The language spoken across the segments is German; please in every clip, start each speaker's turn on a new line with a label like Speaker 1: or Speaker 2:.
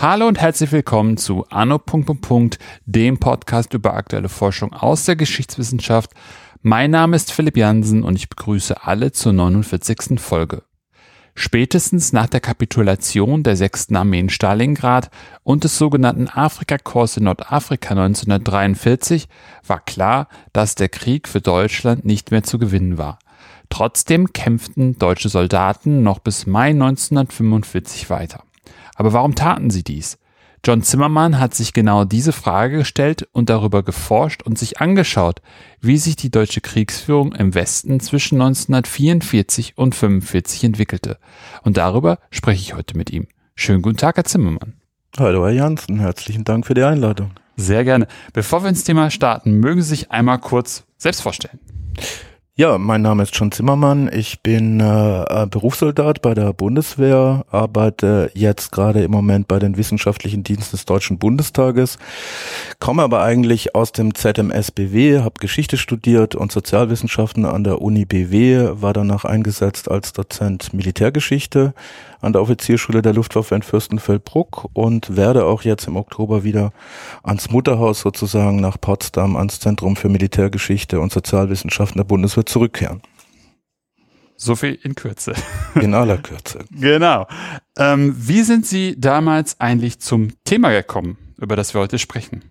Speaker 1: Hallo und herzlich willkommen zu Anno. dem Podcast über aktuelle Forschung aus der Geschichtswissenschaft. Mein Name ist Philipp Jansen und ich begrüße alle zur 49. Folge. Spätestens nach der Kapitulation der 6. Armee in Stalingrad und des sogenannten Afrikakorps in Nordafrika 1943 war klar, dass der Krieg für Deutschland nicht mehr zu gewinnen war. Trotzdem kämpften deutsche Soldaten noch bis Mai 1945 weiter. Aber warum taten sie dies? John Zimmermann hat sich genau diese Frage gestellt und darüber geforscht und sich angeschaut, wie sich die deutsche Kriegsführung im Westen zwischen 1944 und 1945 entwickelte. Und darüber spreche ich heute mit ihm. Schönen guten Tag, Herr Zimmermann.
Speaker 2: Hallo, Herr Janssen. Herzlichen Dank für die Einladung.
Speaker 1: Sehr gerne. Bevor wir ins Thema starten, mögen Sie sich einmal kurz selbst vorstellen.
Speaker 2: Ja, mein Name ist John Zimmermann. Ich bin äh, Berufssoldat bei der Bundeswehr, arbeite jetzt gerade im Moment bei den wissenschaftlichen Diensten des Deutschen Bundestages, komme aber eigentlich aus dem ZMSBW, habe Geschichte studiert und Sozialwissenschaften an der Uni BW, war danach eingesetzt als Dozent Militärgeschichte an der Offizierschule der Luftwaffe in Fürstenfeldbruck und werde auch jetzt im Oktober wieder ans Mutterhaus sozusagen nach Potsdam ans Zentrum für Militärgeschichte und Sozialwissenschaften der Bundeswehr zurückkehren.
Speaker 1: So viel in Kürze.
Speaker 2: In aller Kürze.
Speaker 1: genau. Ähm, wie sind Sie damals eigentlich zum Thema gekommen, über das wir heute sprechen?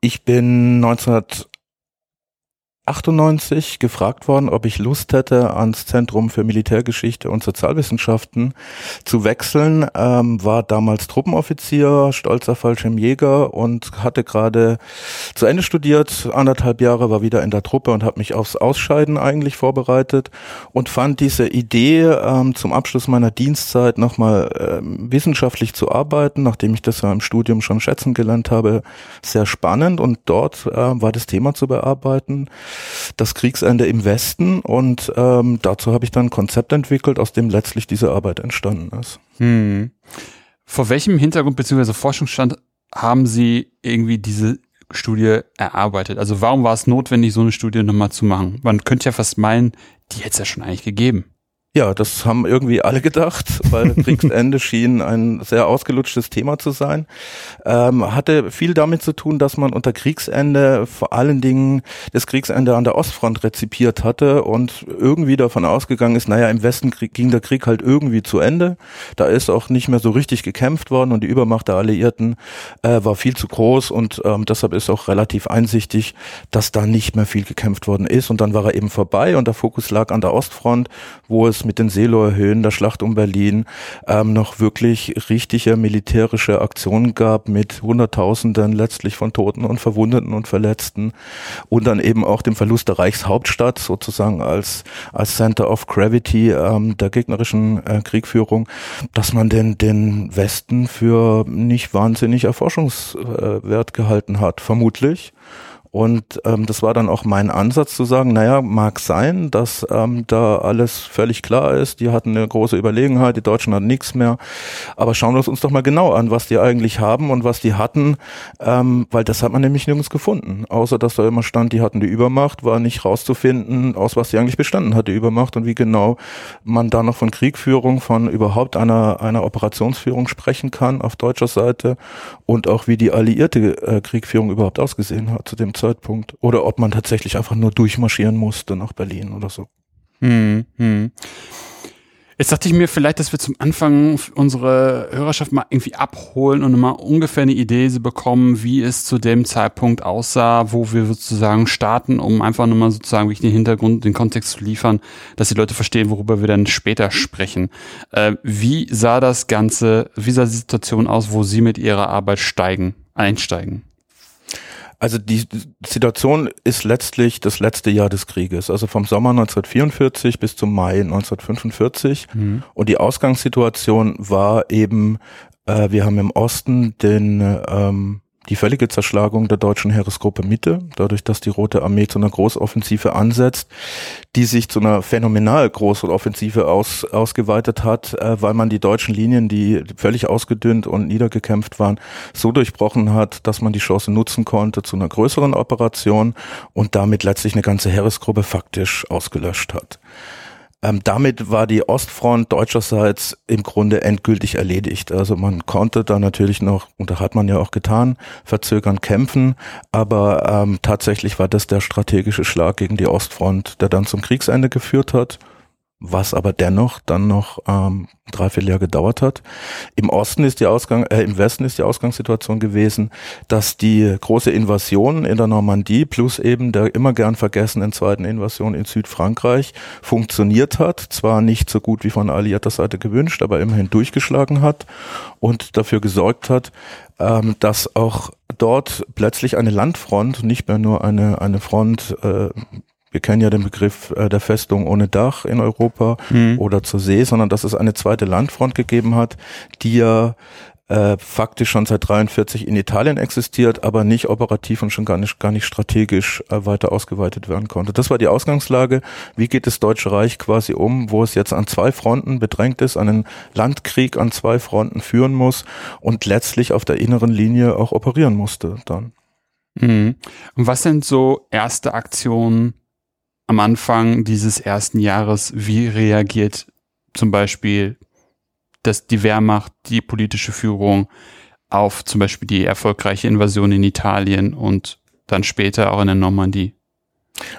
Speaker 2: Ich bin 1900 98 gefragt worden, ob ich Lust hätte, ans Zentrum für Militärgeschichte und Sozialwissenschaften zu wechseln. Ähm, war damals Truppenoffizier, stolzer Fallschirmjäger und hatte gerade zu Ende studiert, anderthalb Jahre, war wieder in der Truppe und habe mich aufs Ausscheiden eigentlich vorbereitet und fand diese Idee, ähm, zum Abschluss meiner Dienstzeit nochmal ähm, wissenschaftlich zu arbeiten, nachdem ich das ja im Studium schon schätzen gelernt habe, sehr spannend und dort äh, war das Thema zu bearbeiten das Kriegsende im Westen und ähm, dazu habe ich dann ein Konzept entwickelt, aus dem letztlich diese Arbeit entstanden ist. Hm.
Speaker 1: Vor welchem Hintergrund bzw. Forschungsstand haben Sie irgendwie diese Studie erarbeitet? Also warum war es notwendig, so eine Studie nochmal zu machen? Man könnte ja fast meinen, die hätte es ja schon eigentlich gegeben.
Speaker 2: Ja, das haben irgendwie alle gedacht, weil Kriegsende schien ein sehr ausgelutschtes Thema zu sein. Ähm, hatte viel damit zu tun, dass man unter Kriegsende vor allen Dingen das Kriegsende an der Ostfront rezipiert hatte und irgendwie davon ausgegangen ist, naja, im Westen ging der Krieg halt irgendwie zu Ende. Da ist auch nicht mehr so richtig gekämpft worden und die Übermacht der Alliierten äh, war viel zu groß und ähm, deshalb ist auch relativ einsichtig, dass da nicht mehr viel gekämpft worden ist. Und dann war er eben vorbei und der Fokus lag an der Ostfront, wo es mit den Seeloer Höhen, der Schlacht um Berlin, ähm, noch wirklich richtige militärische Aktionen gab mit Hunderttausenden letztlich von Toten und Verwundeten und Verletzten und dann eben auch dem Verlust der Reichshauptstadt sozusagen als, als Center of Gravity ähm, der gegnerischen äh, Kriegführung, dass man den, den Westen für nicht wahnsinnig erforschungswert gehalten hat, vermutlich. Und ähm, das war dann auch mein Ansatz zu sagen, naja, mag sein, dass ähm, da alles völlig klar ist. Die hatten eine große Überlegenheit, die Deutschen hatten nichts mehr. Aber schauen wir uns doch mal genau an, was die eigentlich haben und was die hatten, ähm, weil das hat man nämlich nirgends gefunden. Außer dass da immer stand, die hatten die Übermacht, war nicht rauszufinden, aus was die eigentlich bestanden hat, die Übermacht und wie genau man da noch von Kriegführung, von überhaupt einer, einer Operationsführung sprechen kann auf deutscher Seite und auch wie die alliierte äh, Kriegführung überhaupt ausgesehen hat zu dem Zeitpunkt. Oder ob man tatsächlich einfach nur durchmarschieren musste nach Berlin oder so. Hm, hm.
Speaker 1: Jetzt dachte ich mir vielleicht, dass wir zum Anfang unsere Hörerschaft mal irgendwie abholen und mal ungefähr eine Idee bekommen, wie es zu dem Zeitpunkt aussah, wo wir sozusagen starten, um einfach nochmal sozusagen wirklich den Hintergrund, den Kontext zu liefern, dass die Leute verstehen, worüber wir dann später sprechen. Äh, wie sah das Ganze, wie sah die Situation aus, wo Sie mit Ihrer Arbeit steigen, einsteigen?
Speaker 2: Also die Situation ist letztlich das letzte Jahr des Krieges, also vom Sommer 1944 bis zum Mai 1945. Mhm. Und die Ausgangssituation war eben, äh, wir haben im Osten den ähm, die völlige Zerschlagung der deutschen Heeresgruppe Mitte, dadurch, dass die Rote Armee zu einer Großoffensive ansetzt, die sich zu einer phänomenal großen Offensive aus, ausgeweitet hat, äh, weil man die deutschen Linien, die völlig ausgedünnt und niedergekämpft waren, so durchbrochen hat, dass man die Chance nutzen konnte zu einer größeren Operation und damit letztlich eine ganze Heeresgruppe faktisch ausgelöscht hat. Ähm, damit war die Ostfront deutscherseits im Grunde endgültig erledigt. Also man konnte da natürlich noch, und da hat man ja auch getan, verzögern kämpfen, aber ähm, tatsächlich war das der strategische Schlag gegen die Ostfront, der dann zum Kriegsende geführt hat was aber dennoch dann noch ähm, dreiviertel Jahr gedauert hat. Im Osten ist die Ausgang, äh, im Westen ist die Ausgangssituation gewesen, dass die große Invasion in der Normandie plus eben der immer gern vergessenen zweiten Invasion in Südfrankreich funktioniert hat. Zwar nicht so gut wie von alliierter Seite gewünscht, aber immerhin durchgeschlagen hat und dafür gesorgt hat, ähm, dass auch dort plötzlich eine Landfront, nicht mehr nur eine, eine Front äh, wir kennen ja den Begriff äh, der Festung ohne Dach in Europa mhm. oder zur See, sondern dass es eine zweite Landfront gegeben hat, die ja äh, faktisch schon seit 43 in Italien existiert, aber nicht operativ und schon gar nicht, gar nicht strategisch äh, weiter ausgeweitet werden konnte. Das war die Ausgangslage. Wie geht das Deutsche Reich quasi um, wo es jetzt an zwei Fronten bedrängt ist, einen Landkrieg an zwei Fronten führen muss und letztlich auf der inneren Linie auch operieren musste dann.
Speaker 1: Mhm. Und was sind so erste Aktionen am Anfang dieses ersten Jahres, wie reagiert zum Beispiel das, die Wehrmacht, die politische Führung auf zum Beispiel die erfolgreiche Invasion in Italien und dann später auch in der Normandie?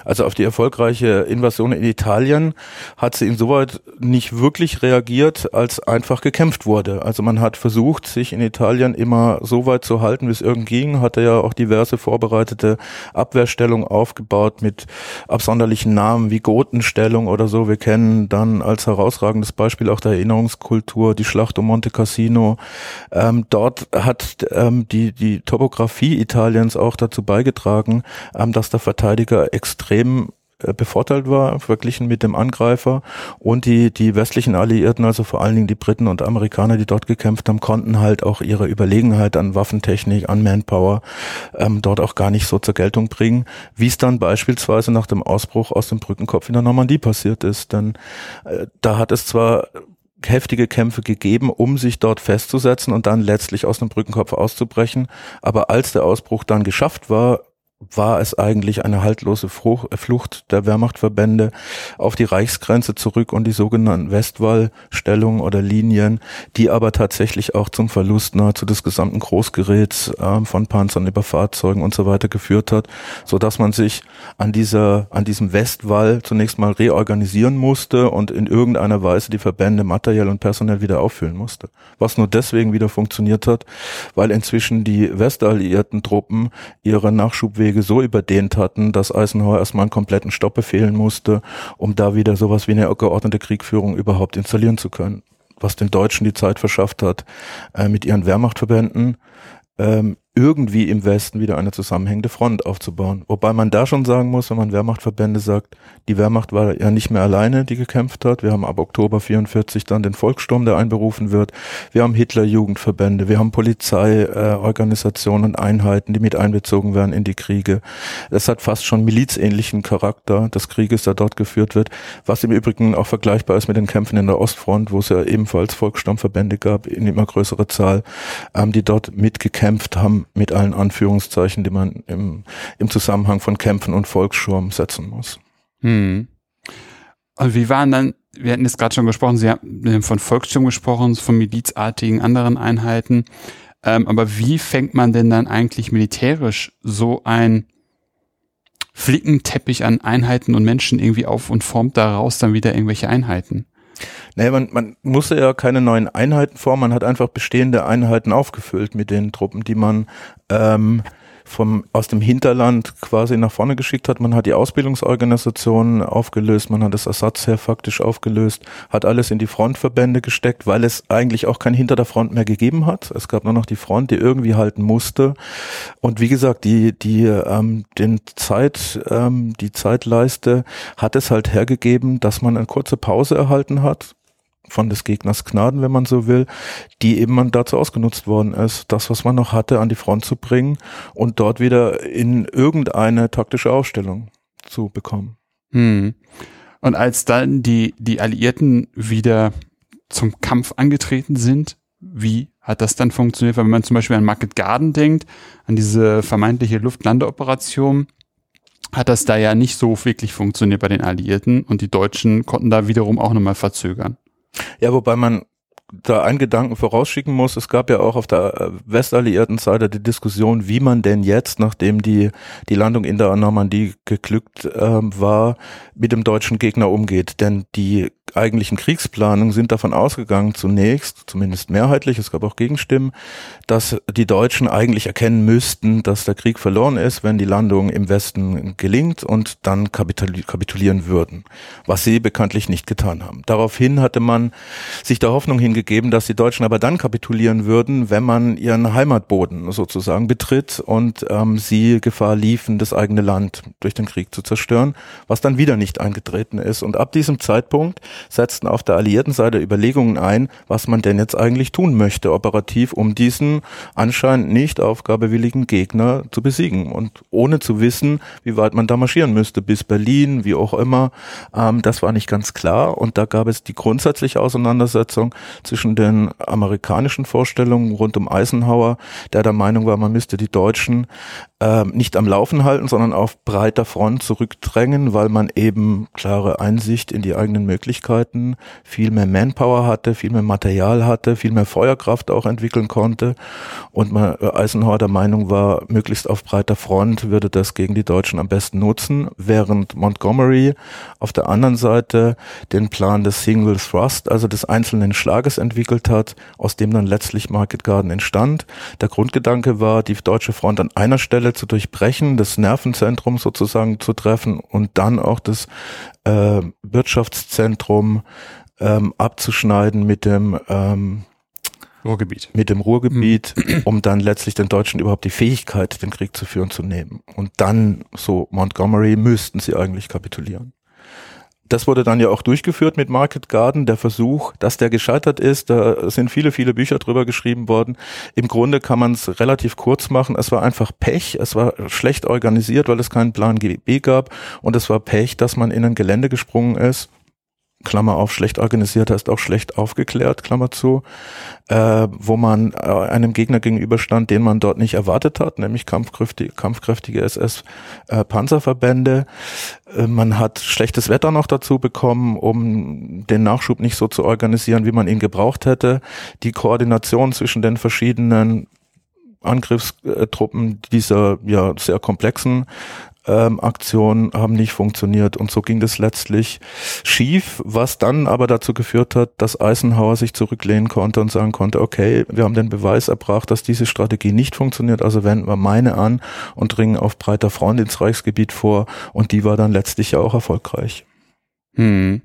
Speaker 2: Also auf die erfolgreiche Invasion in Italien hat sie insoweit nicht wirklich reagiert, als einfach gekämpft wurde. Also man hat versucht, sich in Italien immer so weit zu halten, wie es irgend ging, hatte ja auch diverse vorbereitete Abwehrstellungen aufgebaut mit absonderlichen Namen wie Gotenstellung oder so. Wir kennen dann als herausragendes Beispiel auch der Erinnerungskultur die Schlacht um Monte Cassino. Ähm, dort hat ähm, die, die Topografie Italiens auch dazu beigetragen, ähm, dass der Verteidiger extrem äh, bevorteilt war, verglichen mit dem Angreifer. Und die, die westlichen Alliierten, also vor allen Dingen die Briten und Amerikaner, die dort gekämpft haben, konnten halt auch ihre Überlegenheit an Waffentechnik, an Manpower ähm, dort auch gar nicht so zur Geltung bringen, wie es dann beispielsweise nach dem Ausbruch aus dem Brückenkopf in der Normandie passiert ist. Denn äh, da hat es zwar heftige Kämpfe gegeben, um sich dort festzusetzen und dann letztlich aus dem Brückenkopf auszubrechen. Aber als der Ausbruch dann geschafft war, war es eigentlich eine haltlose Flucht der Wehrmachtverbände auf die Reichsgrenze zurück und die sogenannten Westwallstellungen oder Linien, die aber tatsächlich auch zum Verlust nahezu des gesamten Großgeräts äh, von Panzern über Fahrzeugen und so weiter geführt hat, so dass man sich an dieser, an diesem Westwall zunächst mal reorganisieren musste und in irgendeiner Weise die Verbände materiell und personell wieder auffüllen musste. Was nur deswegen wieder funktioniert hat, weil inzwischen die westalliierten Truppen ihre Nachschubwege Wege so überdehnt hatten, dass Eisenhower erstmal einen kompletten Stopp befehlen musste, um da wieder sowas wie eine geordnete Kriegführung überhaupt installieren zu können. Was den Deutschen die Zeit verschafft hat, äh, mit ihren Wehrmachtverbänden ähm, irgendwie im Westen wieder eine zusammenhängende Front aufzubauen. Wobei man da schon sagen muss, wenn man Wehrmachtverbände sagt, die Wehrmacht war ja nicht mehr alleine, die gekämpft hat. Wir haben ab Oktober 44 dann den Volkssturm, der einberufen wird. Wir haben Hitler-Jugendverbände, wir haben Polizeiorganisationen, äh, Einheiten, die mit einbezogen werden in die Kriege. Es hat fast schon milizähnlichen Charakter des Krieges, der dort geführt wird, was im Übrigen auch vergleichbar ist mit den Kämpfen in der Ostfront, wo es ja ebenfalls Volkssturmverbände gab in immer größerer Zahl, ähm, die dort mitgekämpft haben mit allen Anführungszeichen, die man im, im Zusammenhang von Kämpfen und Volksschurm setzen muss.
Speaker 1: Hm. Also wie waren dann, wir hatten jetzt gerade schon gesprochen, Sie haben von Volkssturm gesprochen, von milizartigen anderen Einheiten. Ähm, aber wie fängt man denn dann eigentlich militärisch so ein Flickenteppich an Einheiten und Menschen irgendwie auf und formt daraus dann wieder irgendwelche Einheiten?
Speaker 2: Nee, man, man musste ja keine neuen Einheiten formen, man hat einfach bestehende Einheiten aufgefüllt mit den Truppen, die man ähm, vom, aus dem Hinterland quasi nach vorne geschickt hat. Man hat die Ausbildungsorganisationen aufgelöst, man hat das Ersatzheer faktisch aufgelöst, hat alles in die Frontverbände gesteckt, weil es eigentlich auch kein Hinter der Front mehr gegeben hat. Es gab nur noch die Front, die irgendwie halten musste. Und wie gesagt, die, die, ähm, den Zeit, ähm, die Zeitleiste hat es halt hergegeben, dass man eine kurze Pause erhalten hat von des Gegners Gnaden, wenn man so will, die eben dazu ausgenutzt worden ist, das, was man noch hatte, an die Front zu bringen und dort wieder in irgendeine taktische Aufstellung zu bekommen.
Speaker 1: Hm. Und als dann die, die Alliierten wieder zum Kampf angetreten sind, wie hat das dann funktioniert? Weil wenn man zum Beispiel an Market Garden denkt, an diese vermeintliche Luftlandeoperation, hat das da ja nicht so wirklich funktioniert bei den Alliierten und die Deutschen konnten da wiederum auch nochmal verzögern.
Speaker 2: Ja, wobei man da einen Gedanken vorausschicken muss. Es gab ja auch auf der äh, westalliierten Seite die Diskussion, wie man denn jetzt, nachdem die, die Landung in der Normandie geglückt äh, war, mit dem deutschen Gegner umgeht. Denn die eigentlichen Kriegsplanungen sind davon ausgegangen, zunächst, zumindest mehrheitlich, es gab auch Gegenstimmen, dass die Deutschen eigentlich erkennen müssten, dass der Krieg verloren ist, wenn die Landung im Westen gelingt und dann kapitulieren würden, was sie bekanntlich nicht getan haben. Daraufhin hatte man sich der Hoffnung hingegeben, dass die Deutschen aber dann kapitulieren würden, wenn man ihren Heimatboden sozusagen betritt und ähm, sie Gefahr liefen, das eigene Land durch den Krieg zu zerstören, was dann wieder nicht eingetreten ist. Und ab diesem Zeitpunkt setzten auf der alliierten Seite Überlegungen ein, was man denn jetzt eigentlich tun möchte, operativ, um diesen anscheinend nicht aufgabewilligen Gegner zu besiegen. Und ohne zu wissen, wie weit man da marschieren müsste, bis Berlin, wie auch immer, ähm, das war nicht ganz klar. Und da gab es die grundsätzliche Auseinandersetzung zwischen den amerikanischen Vorstellungen rund um Eisenhower, der der Meinung war, man müsste die Deutschen äh, nicht am Laufen halten, sondern auf breiter Front zurückdrängen, weil man eben klare Einsicht in die eigenen Möglichkeiten, viel mehr Manpower hatte, viel mehr Material hatte, viel mehr Feuerkraft auch entwickeln konnte. Und man, äh, Eisenhower der Meinung war, möglichst auf breiter Front würde das gegen die Deutschen am besten nutzen, während Montgomery auf der anderen Seite den Plan des Single Thrust, also des einzelnen Schlages entwickelt hat, aus dem dann letztlich Market Garden entstand. Der Grundgedanke war, die deutsche Front an einer Stelle zu durchbrechen, das Nervenzentrum sozusagen zu treffen und dann auch das äh, Wirtschaftszentrum ähm, abzuschneiden mit dem ähm,
Speaker 1: Ruhrgebiet.
Speaker 2: Mit dem Ruhrgebiet, mhm. um dann letztlich den Deutschen überhaupt die Fähigkeit, den Krieg zu führen, zu nehmen. Und dann, so Montgomery, müssten sie eigentlich kapitulieren das wurde dann ja auch durchgeführt mit Market Garden, der Versuch, dass der gescheitert ist. Da sind viele, viele Bücher drüber geschrieben worden. Im Grunde kann man es relativ kurz machen. Es war einfach Pech. Es war schlecht organisiert, weil es keinen Plan B gab. Und es war Pech, dass man in ein Gelände gesprungen ist Klammer auf, schlecht organisiert heißt auch schlecht aufgeklärt, Klammer zu, äh, wo man äh, einem Gegner gegenüberstand, den man dort nicht erwartet hat, nämlich kampfkräftige, kampfkräftige SS-Panzerverbände. Äh, man hat schlechtes Wetter noch dazu bekommen, um den Nachschub nicht so zu organisieren, wie man ihn gebraucht hätte. Die Koordination zwischen den verschiedenen Angriffstruppen dieser ja sehr komplexen ähm, Aktionen haben nicht funktioniert und so ging das letztlich schief, was dann aber dazu geführt hat, dass Eisenhower sich zurücklehnen konnte und sagen konnte, okay, wir haben den Beweis erbracht, dass diese Strategie nicht funktioniert, also wenden wir meine an und dringen auf breiter Front ins Reichsgebiet vor und die war dann letztlich ja auch erfolgreich.
Speaker 1: Hm.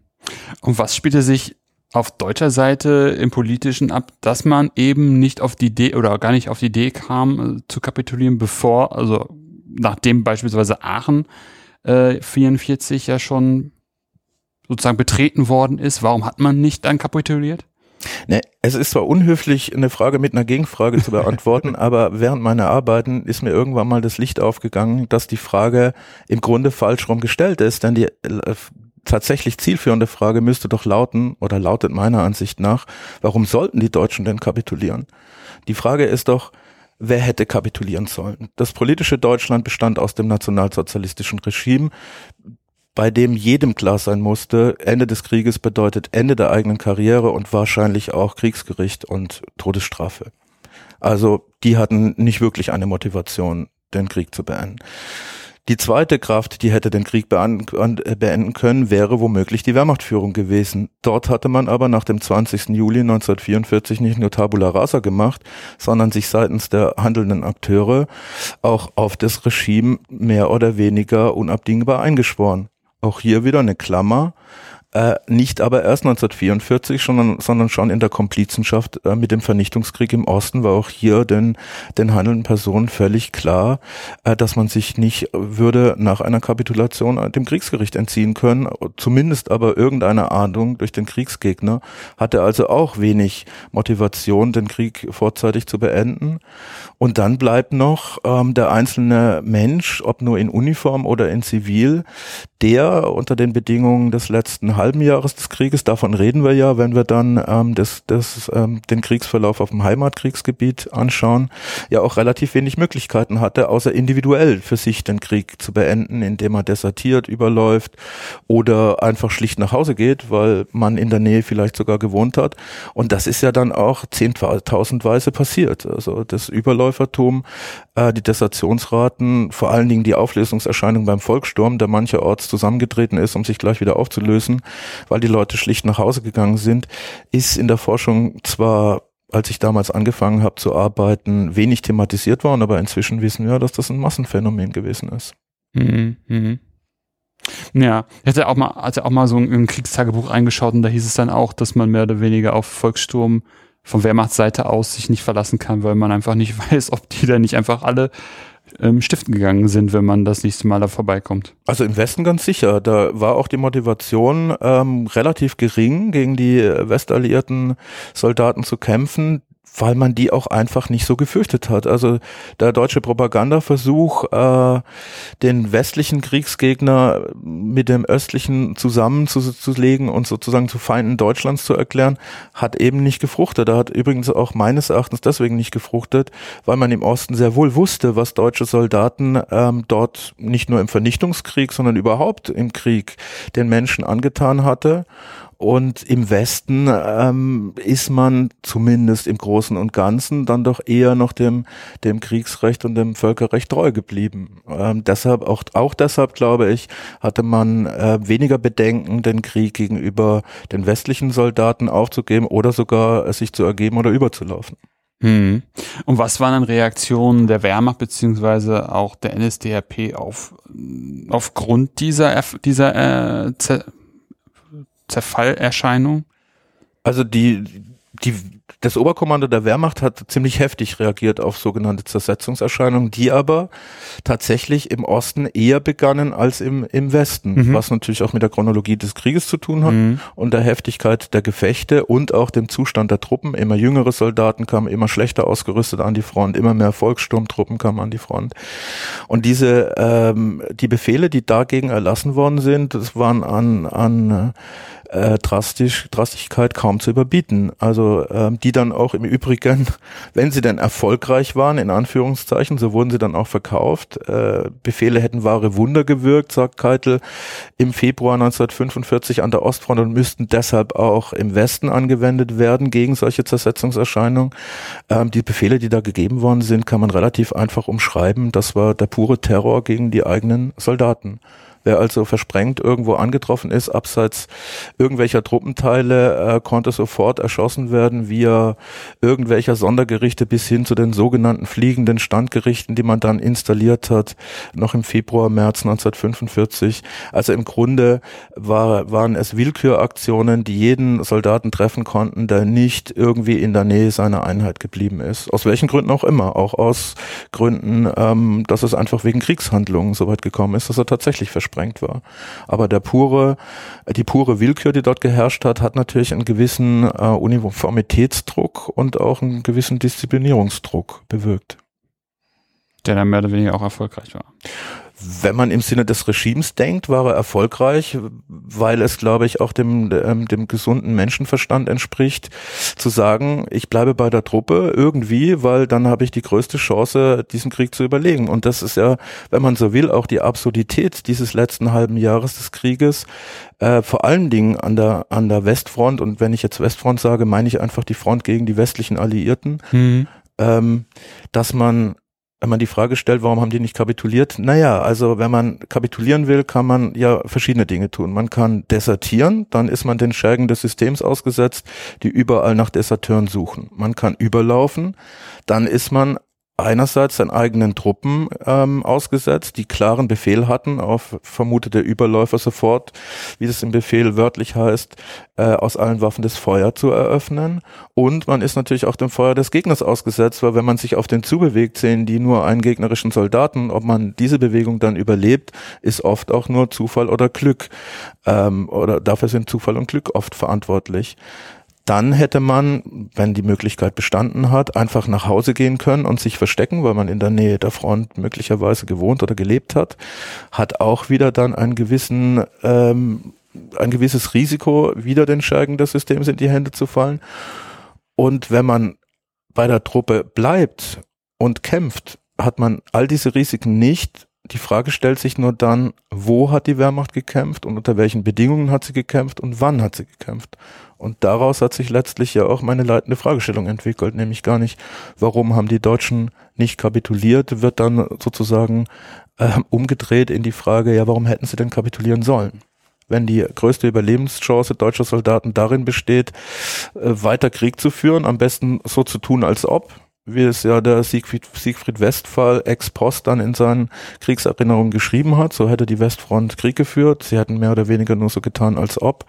Speaker 1: Und was spielte sich auf deutscher Seite im Politischen ab, dass man eben nicht auf die Idee oder gar nicht auf die Idee kam, äh, zu kapitulieren, bevor, also nachdem beispielsweise Aachen äh, 44 ja schon sozusagen betreten worden ist, warum hat man nicht dann kapituliert?
Speaker 2: Ne, es ist zwar unhöflich, eine Frage mit einer Gegenfrage zu beantworten, aber während meiner Arbeiten ist mir irgendwann mal das Licht aufgegangen, dass die Frage im Grunde falsch rum gestellt ist, denn die äh, tatsächlich zielführende Frage müsste doch lauten oder lautet meiner Ansicht nach, warum sollten die Deutschen denn kapitulieren? Die Frage ist doch, wer hätte kapitulieren sollen. Das politische Deutschland bestand aus dem nationalsozialistischen Regime, bei dem jedem klar sein musste, Ende des Krieges bedeutet Ende der eigenen Karriere und wahrscheinlich auch Kriegsgericht und Todesstrafe. Also die hatten nicht wirklich eine Motivation, den Krieg zu beenden. Die zweite Kraft, die hätte den Krieg beenden können, wäre womöglich die Wehrmachtführung gewesen. Dort hatte man aber nach dem 20. Juli 1944 nicht nur Tabula Rasa gemacht, sondern sich seitens der handelnden Akteure auch auf das Regime mehr oder weniger unabdingbar eingeschworen. Auch hier wieder eine Klammer. Äh, nicht aber erst 1944, sondern, sondern schon in der Komplizenschaft äh, mit dem Vernichtungskrieg im Osten war auch hier den, den handelnden Personen völlig klar, äh, dass man sich nicht würde nach einer Kapitulation dem Kriegsgericht entziehen können, zumindest aber irgendeine Ahndung durch den Kriegsgegner, hatte also auch wenig Motivation, den Krieg vorzeitig zu beenden. Und dann bleibt noch ähm, der einzelne Mensch, ob nur in Uniform oder in Zivil, der unter den Bedingungen des letzten halben Jahres des Krieges, davon reden wir ja, wenn wir dann ähm, das, das, ähm, den Kriegsverlauf auf dem Heimatkriegsgebiet anschauen, ja auch relativ wenig Möglichkeiten hatte, außer individuell für sich den Krieg zu beenden, indem er desertiert, überläuft oder einfach schlicht nach Hause geht, weil man in der Nähe vielleicht sogar gewohnt hat. Und das ist ja dann auch zehntausendweise passiert. Also das Überläufertum, äh, die Desertionsraten, vor allen Dingen die Auflösungserscheinung beim Volkssturm, der mancherorts zusammengetreten ist, um sich gleich wieder aufzulösen, weil die Leute schlicht nach Hause gegangen sind, ist in der Forschung zwar als ich damals angefangen habe zu arbeiten, wenig thematisiert worden, aber inzwischen wissen wir, dass das ein Massenphänomen gewesen ist.
Speaker 1: Mhm. Mhm. Ja, ich hatte auch mal, hatte auch mal so ein, Kriegstagebuch eingeschaut und da hieß es dann auch, dass man mehr oder weniger auf Volkssturm von Wehrmachtsseite aus sich nicht verlassen kann, weil man einfach nicht weiß, ob die da nicht einfach alle ähm, stiften gegangen sind, wenn man das nächste Mal da vorbeikommt.
Speaker 2: Also im Westen ganz sicher. Da war auch die Motivation ähm, relativ gering, gegen die westalliierten Soldaten zu kämpfen weil man die auch einfach nicht so gefürchtet hat. Also der deutsche Propagandaversuch, äh, den westlichen Kriegsgegner mit dem östlichen zusammenzulegen und sozusagen zu Feinden Deutschlands zu erklären, hat eben nicht gefruchtet. Er hat übrigens auch meines Erachtens deswegen nicht gefruchtet, weil man im Osten sehr wohl wusste, was deutsche Soldaten ähm, dort nicht nur im Vernichtungskrieg, sondern überhaupt im Krieg den Menschen angetan hatte. Und im Westen ähm, ist man zumindest im Großen und Ganzen dann doch eher noch dem, dem Kriegsrecht und dem Völkerrecht treu geblieben. Ähm, deshalb, auch, auch deshalb glaube ich, hatte man äh, weniger Bedenken, den Krieg gegenüber den westlichen Soldaten aufzugeben oder sogar äh, sich zu ergeben oder überzulaufen.
Speaker 1: Hm. Und was waren dann Reaktionen der Wehrmacht beziehungsweise auch der NSDAP auf aufgrund dieser dieser äh, Zerfallerscheinung?
Speaker 2: Also die, die das Oberkommando der Wehrmacht hat ziemlich heftig reagiert auf sogenannte Zersetzungserscheinungen, die aber tatsächlich im Osten eher begannen als im, im Westen, mhm. was natürlich auch mit der Chronologie des Krieges zu tun hat mhm. und der Heftigkeit der Gefechte und auch dem Zustand der Truppen. Immer jüngere Soldaten kamen immer schlechter ausgerüstet an die Front, immer mehr Volkssturmtruppen kamen an die Front. Und diese, ähm, die Befehle, die dagegen erlassen worden sind, das waren an, an äh, drastisch, Drastigkeit kaum zu überbieten. Also ähm, die dann auch im Übrigen, wenn sie dann erfolgreich waren, in Anführungszeichen, so wurden sie dann auch verkauft. Äh, Befehle hätten wahre Wunder gewirkt, sagt Keitel im Februar 1945 an der Ostfront und müssten deshalb auch im Westen angewendet werden gegen solche Zersetzungserscheinungen. Ähm, die Befehle, die da gegeben worden sind, kann man relativ einfach umschreiben. Das war der pure Terror gegen die eigenen Soldaten. Wer also versprengt irgendwo angetroffen ist, abseits irgendwelcher Truppenteile, äh, konnte sofort erschossen werden via irgendwelcher Sondergerichte bis hin zu den sogenannten fliegenden Standgerichten, die man dann installiert hat, noch im Februar, März 1945. Also im Grunde war, waren es Willküraktionen, die jeden Soldaten treffen konnten, der nicht irgendwie in der Nähe seiner Einheit geblieben ist. Aus welchen Gründen auch immer. Auch aus Gründen, ähm, dass es einfach wegen Kriegshandlungen so weit gekommen ist, dass er tatsächlich versprengt gesprengt war. Aber der pure, die pure Willkür, die dort geherrscht hat, hat natürlich einen gewissen äh, Uniformitätsdruck und auch einen gewissen Disziplinierungsdruck bewirkt.
Speaker 1: Der dann mehr oder weniger auch erfolgreich war
Speaker 2: wenn man im Sinne des Regimes denkt, war er erfolgreich, weil es, glaube ich, auch dem, dem, dem gesunden Menschenverstand entspricht, zu sagen, ich bleibe bei der Truppe irgendwie, weil dann habe ich die größte Chance, diesen Krieg zu überlegen. Und das ist ja, wenn man so will, auch die Absurdität dieses letzten halben Jahres des Krieges, äh, vor allen Dingen an der, an der Westfront. Und wenn ich jetzt Westfront sage, meine ich einfach die Front gegen die westlichen Alliierten. Mhm. Ähm, dass man wenn man die Frage stellt, warum haben die nicht kapituliert? Naja, also wenn man kapitulieren will, kann man ja verschiedene Dinge tun. Man kann desertieren, dann ist man den Schergen des Systems ausgesetzt, die überall nach Deserteuren suchen. Man kann überlaufen, dann ist man einerseits seinen eigenen Truppen ähm, ausgesetzt, die klaren Befehl hatten, auf vermutete Überläufer sofort, wie das im Befehl wörtlich heißt, äh, aus allen Waffen das Feuer zu eröffnen. Und man ist natürlich auch dem Feuer des Gegners ausgesetzt, weil wenn man sich auf den zubewegt, sehen die nur einen gegnerischen Soldaten. Ob man diese Bewegung dann überlebt, ist oft auch nur Zufall oder Glück. Ähm, oder dafür sind Zufall und Glück oft verantwortlich dann hätte man, wenn die Möglichkeit bestanden hat, einfach nach Hause gehen können und sich verstecken, weil man in der Nähe der Front möglicherweise gewohnt oder gelebt hat, hat auch wieder dann einen gewissen, ähm, ein gewisses Risiko, wieder den Schergen des Systems in die Hände zu fallen. Und wenn man bei der Truppe bleibt und kämpft, hat man all diese Risiken nicht. Die Frage stellt sich nur dann, wo hat die Wehrmacht gekämpft und unter welchen Bedingungen hat sie gekämpft und wann hat sie gekämpft. Und daraus hat sich letztlich ja auch meine leitende Fragestellung entwickelt, nämlich gar nicht, warum haben die Deutschen nicht kapituliert, wird dann sozusagen äh, umgedreht in die Frage, ja, warum hätten sie denn kapitulieren sollen? Wenn die größte Überlebenschance deutscher Soldaten darin besteht, äh, weiter Krieg zu führen, am besten so zu tun, als ob, wie es ja der Siegfried, Siegfried Westphal ex post dann in seinen Kriegserinnerungen geschrieben hat, so hätte die Westfront Krieg geführt, sie hätten mehr oder weniger nur so getan, als ob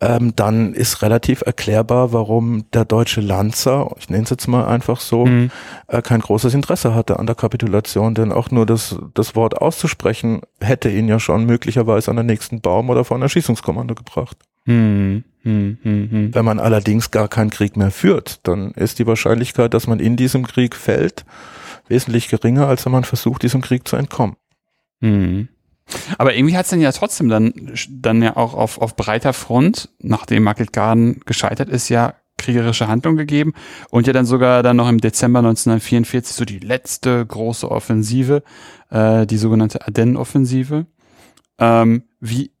Speaker 2: ähm, dann ist relativ erklärbar, warum der deutsche Lanzer, ich nenne es jetzt mal einfach so, mhm. äh, kein großes Interesse hatte an der Kapitulation, denn auch nur das, das Wort auszusprechen hätte ihn ja schon möglicherweise an den nächsten Baum oder vor ein Erschießungskommando gebracht. Mhm. Mhm. mhm. Wenn man allerdings gar keinen Krieg mehr führt, dann ist die Wahrscheinlichkeit, dass man in diesem Krieg fällt, wesentlich geringer, als wenn man versucht, diesem Krieg zu entkommen.
Speaker 1: Mhm. Aber irgendwie hat es dann ja trotzdem dann, dann ja auch auf, auf breiter Front, nachdem Market Garden gescheitert ist, ja kriegerische Handlung gegeben und ja dann sogar dann noch im Dezember 1944 so die letzte große Offensive, äh, die sogenannte Ardennen-Offensive. Ähm, wie,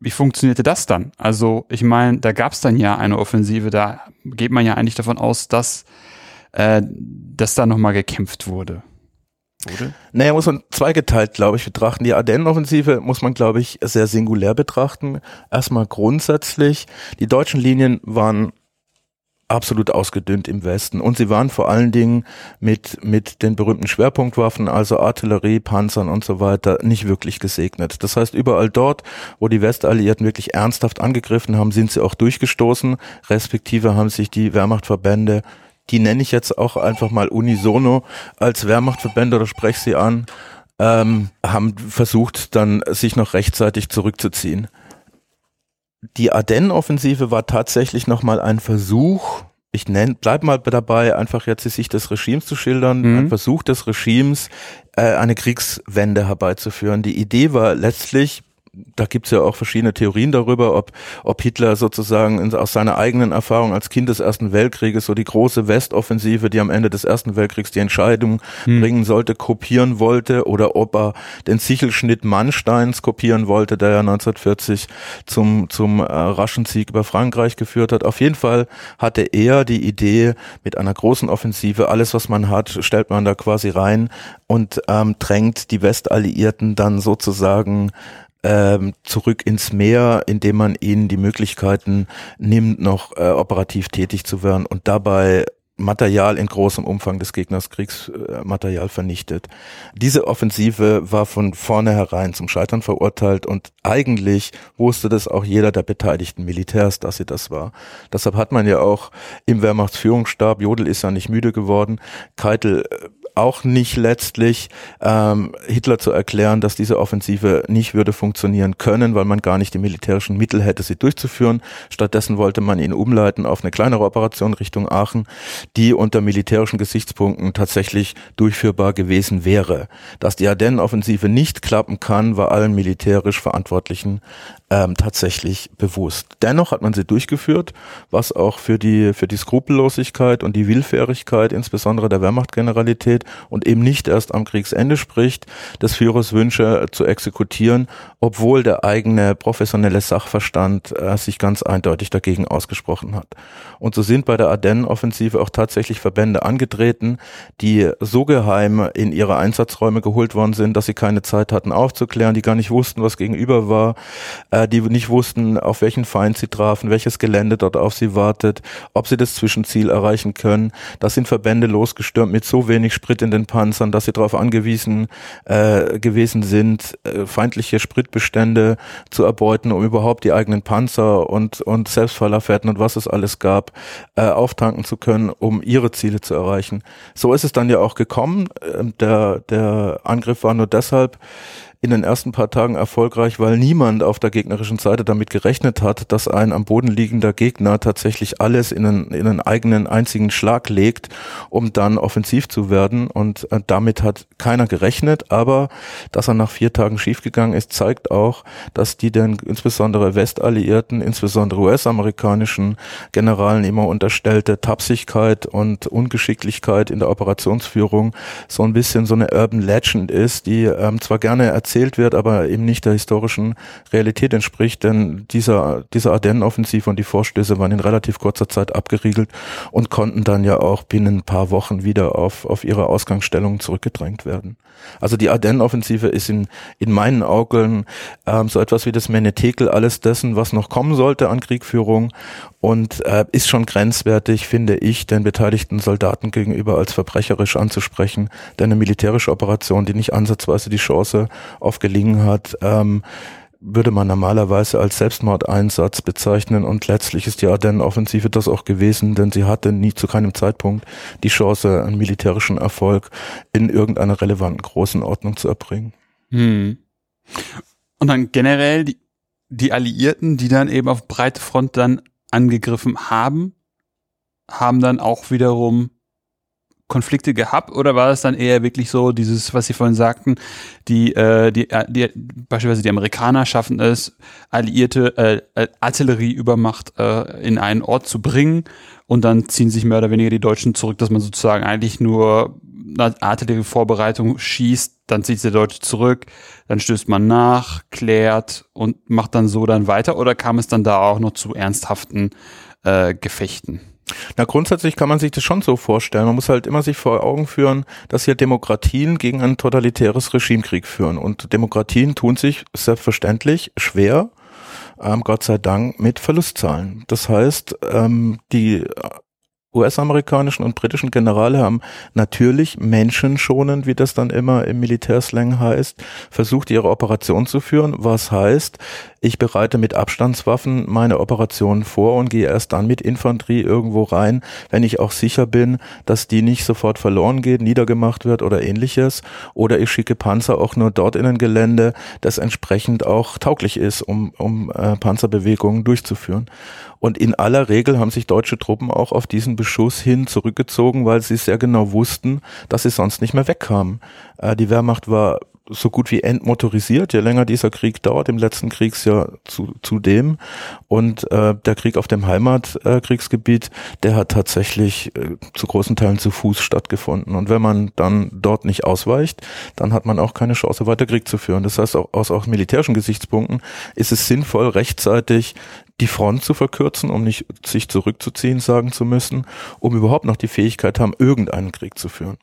Speaker 1: wie funktionierte das dann? Also ich meine, da gab es dann ja eine Offensive, da geht man ja eigentlich davon aus, dass, äh, dass da nochmal gekämpft wurde
Speaker 2: oder? Naja, muss man zweigeteilt, glaube ich, betrachten. Die Ardennen-Offensive muss man, glaube ich, sehr singulär betrachten. Erstmal grundsätzlich, die deutschen Linien waren absolut ausgedünnt im Westen und sie waren vor allen Dingen mit mit den berühmten Schwerpunktwaffen, also Artillerie, Panzern und so weiter, nicht wirklich gesegnet. Das heißt, überall dort, wo die Westalliierten wirklich ernsthaft angegriffen haben, sind sie auch durchgestoßen, respektive haben sich die Wehrmachtverbände die nenne ich jetzt auch einfach mal unisono als Wehrmachtverbände oder spreche sie an, ähm, haben versucht, dann sich noch rechtzeitig zurückzuziehen. Die Ardennen-Offensive war tatsächlich nochmal ein Versuch, ich nenn, bleib mal dabei, einfach jetzt die Sicht des Regimes zu schildern, mhm. ein Versuch des Regimes, äh, eine Kriegswende herbeizuführen. Die Idee war letztlich, da gibt's ja auch verschiedene Theorien darüber, ob, ob Hitler sozusagen in, aus seiner eigenen Erfahrung als Kind des Ersten Weltkrieges so die große Westoffensive, die am Ende des Ersten Weltkriegs die Entscheidung hm. bringen sollte, kopieren wollte oder ob er den Sichelschnitt Mannsteins kopieren wollte, der ja 1940 zum, zum äh, raschen Sieg über Frankreich geführt hat. Auf jeden Fall hatte er die Idee, mit einer großen Offensive, alles was man hat, stellt man da quasi rein und ähm, drängt die Westalliierten dann sozusagen ähm, zurück ins Meer, indem man ihnen die Möglichkeiten nimmt, noch äh, operativ tätig zu werden und dabei Material in großem Umfang des Gegners Kriegsmaterial vernichtet. Diese Offensive war von vornherein zum Scheitern verurteilt und eigentlich wusste das auch jeder der beteiligten Militärs, dass sie das war. Deshalb hat man ja auch im Wehrmachtsführungsstab, Jodl ist ja nicht müde geworden, Keitel äh, auch nicht letztlich ähm, Hitler zu erklären, dass diese Offensive nicht würde funktionieren können, weil man gar nicht die militärischen Mittel hätte, sie durchzuführen. Stattdessen wollte man ihn umleiten auf eine kleinere Operation Richtung Aachen, die unter militärischen Gesichtspunkten tatsächlich durchführbar gewesen wäre. Dass die Ardennen-Offensive nicht klappen kann, war allen militärisch Verantwortlichen ähm, tatsächlich bewusst. Dennoch hat man sie durchgeführt, was auch für die, für die Skrupellosigkeit und die Willfährigkeit, insbesondere der Wehrmachtgeneralität, und eben nicht erst am Kriegsende spricht, des Führers Wünsche zu exekutieren, obwohl der eigene professionelle Sachverstand äh, sich ganz eindeutig dagegen ausgesprochen hat. Und so sind bei der Ardennen-Offensive auch tatsächlich Verbände angetreten, die so geheim in ihre Einsatzräume geholt worden sind, dass sie keine Zeit hatten aufzuklären, die gar nicht wussten, was gegenüber war, äh, die nicht wussten, auf welchen Feind sie trafen, welches Gelände dort auf sie wartet, ob sie das Zwischenziel erreichen können. Da sind Verbände losgestürmt mit so wenig Sprit in den Panzern, dass sie darauf angewiesen äh, gewesen sind, äh, feindliche Spritbestände zu erbeuten, um überhaupt die eigenen Panzer und, und Selbstfallerfährten und was es alles gab, äh, auftanken zu können, um ihre Ziele zu erreichen. So ist es dann ja auch gekommen. Ähm, der, der Angriff war nur deshalb in den ersten paar Tagen erfolgreich, weil niemand auf der gegnerischen Seite damit gerechnet hat, dass ein am Boden liegender Gegner tatsächlich alles in einen, in einen eigenen einzigen Schlag legt, um dann offensiv zu werden. Und äh, damit hat keiner gerechnet. Aber dass er nach vier Tagen schiefgegangen ist, zeigt auch, dass die denn insbesondere Westalliierten, insbesondere US-amerikanischen Generalen immer unterstellte Tapsigkeit und Ungeschicklichkeit in der Operationsführung so ein bisschen so eine Urban Legend ist, die ähm, zwar gerne erzählt, erzählt wird, aber eben nicht der historischen Realität entspricht, denn dieser, dieser Ardennen-Offensive und die Vorstöße waren in relativ kurzer Zeit abgeriegelt und konnten dann ja auch binnen ein paar Wochen wieder auf, auf ihre Ausgangsstellungen zurückgedrängt werden. Also die Ardennen-Offensive ist in, in meinen Augen ähm, so etwas wie das Menetekel alles dessen, was noch kommen sollte an Kriegführung und äh, ist schon grenzwertig, finde ich, den beteiligten Soldaten gegenüber als verbrecherisch anzusprechen, denn eine militärische Operation, die nicht ansatzweise die Chance auf Gelingen hat, ähm, würde man normalerweise als Selbstmordeinsatz bezeichnen und letztlich ist die Ardennen-Offensive das auch gewesen, denn sie hatte nie zu keinem Zeitpunkt die Chance, einen militärischen Erfolg in irgendeiner relevanten großen Ordnung zu erbringen. Hm.
Speaker 1: Und dann generell die, die Alliierten, die dann eben auf breite Front dann angegriffen haben, haben dann auch wiederum Konflikte gehabt oder war es dann eher wirklich so dieses, was Sie vorhin sagten, die, äh, die, äh, die beispielsweise die Amerikaner schaffen es, alliierte äh, äh, Artillerieübermacht äh, in einen Ort zu bringen und dann ziehen sich mehr oder weniger die Deutschen zurück, dass man sozusagen eigentlich nur Artillerievorbereitung schießt, dann zieht sich der Deutsche zurück, dann stößt man nach, klärt und macht dann so dann weiter oder kam es dann da auch noch zu ernsthaften äh, Gefechten?
Speaker 2: Na, grundsätzlich kann man sich das schon so vorstellen. Man muss halt immer sich vor Augen führen, dass hier Demokratien gegen ein totalitäres Regime Krieg führen. Und Demokratien tun sich selbstverständlich schwer, ähm, Gott sei Dank, mit Verlustzahlen. Das heißt, ähm, die US-amerikanischen und britischen Generale haben natürlich menschenschonend, wie das dann immer im Militärslang heißt, versucht, ihre Operation zu führen, was heißt, ich bereite mit Abstandswaffen meine Operation vor und gehe erst dann mit Infanterie irgendwo rein, wenn ich auch sicher bin, dass die nicht sofort verloren geht, niedergemacht wird oder ähnliches. Oder ich schicke Panzer auch nur dort in ein Gelände, das entsprechend auch tauglich ist, um, um äh, Panzerbewegungen durchzuführen. Und in aller Regel haben sich deutsche Truppen auch auf diesen Beschuss hin zurückgezogen, weil sie sehr genau wussten, dass sie sonst nicht mehr wegkamen. Äh, die Wehrmacht war so gut wie entmotorisiert, je länger dieser Krieg dauert, im letzten Kriegsjahr zu, zudem. Und äh, der Krieg auf dem Heimatkriegsgebiet, äh, der hat tatsächlich äh, zu großen Teilen zu Fuß stattgefunden. Und wenn man dann dort nicht ausweicht, dann hat man auch keine Chance, weiter Krieg zu führen. Das heißt, auch, aus auch militärischen Gesichtspunkten ist es sinnvoll, rechtzeitig die Front zu verkürzen, um nicht sich zurückzuziehen, sagen zu müssen, um überhaupt noch die Fähigkeit haben, irgendeinen Krieg zu führen.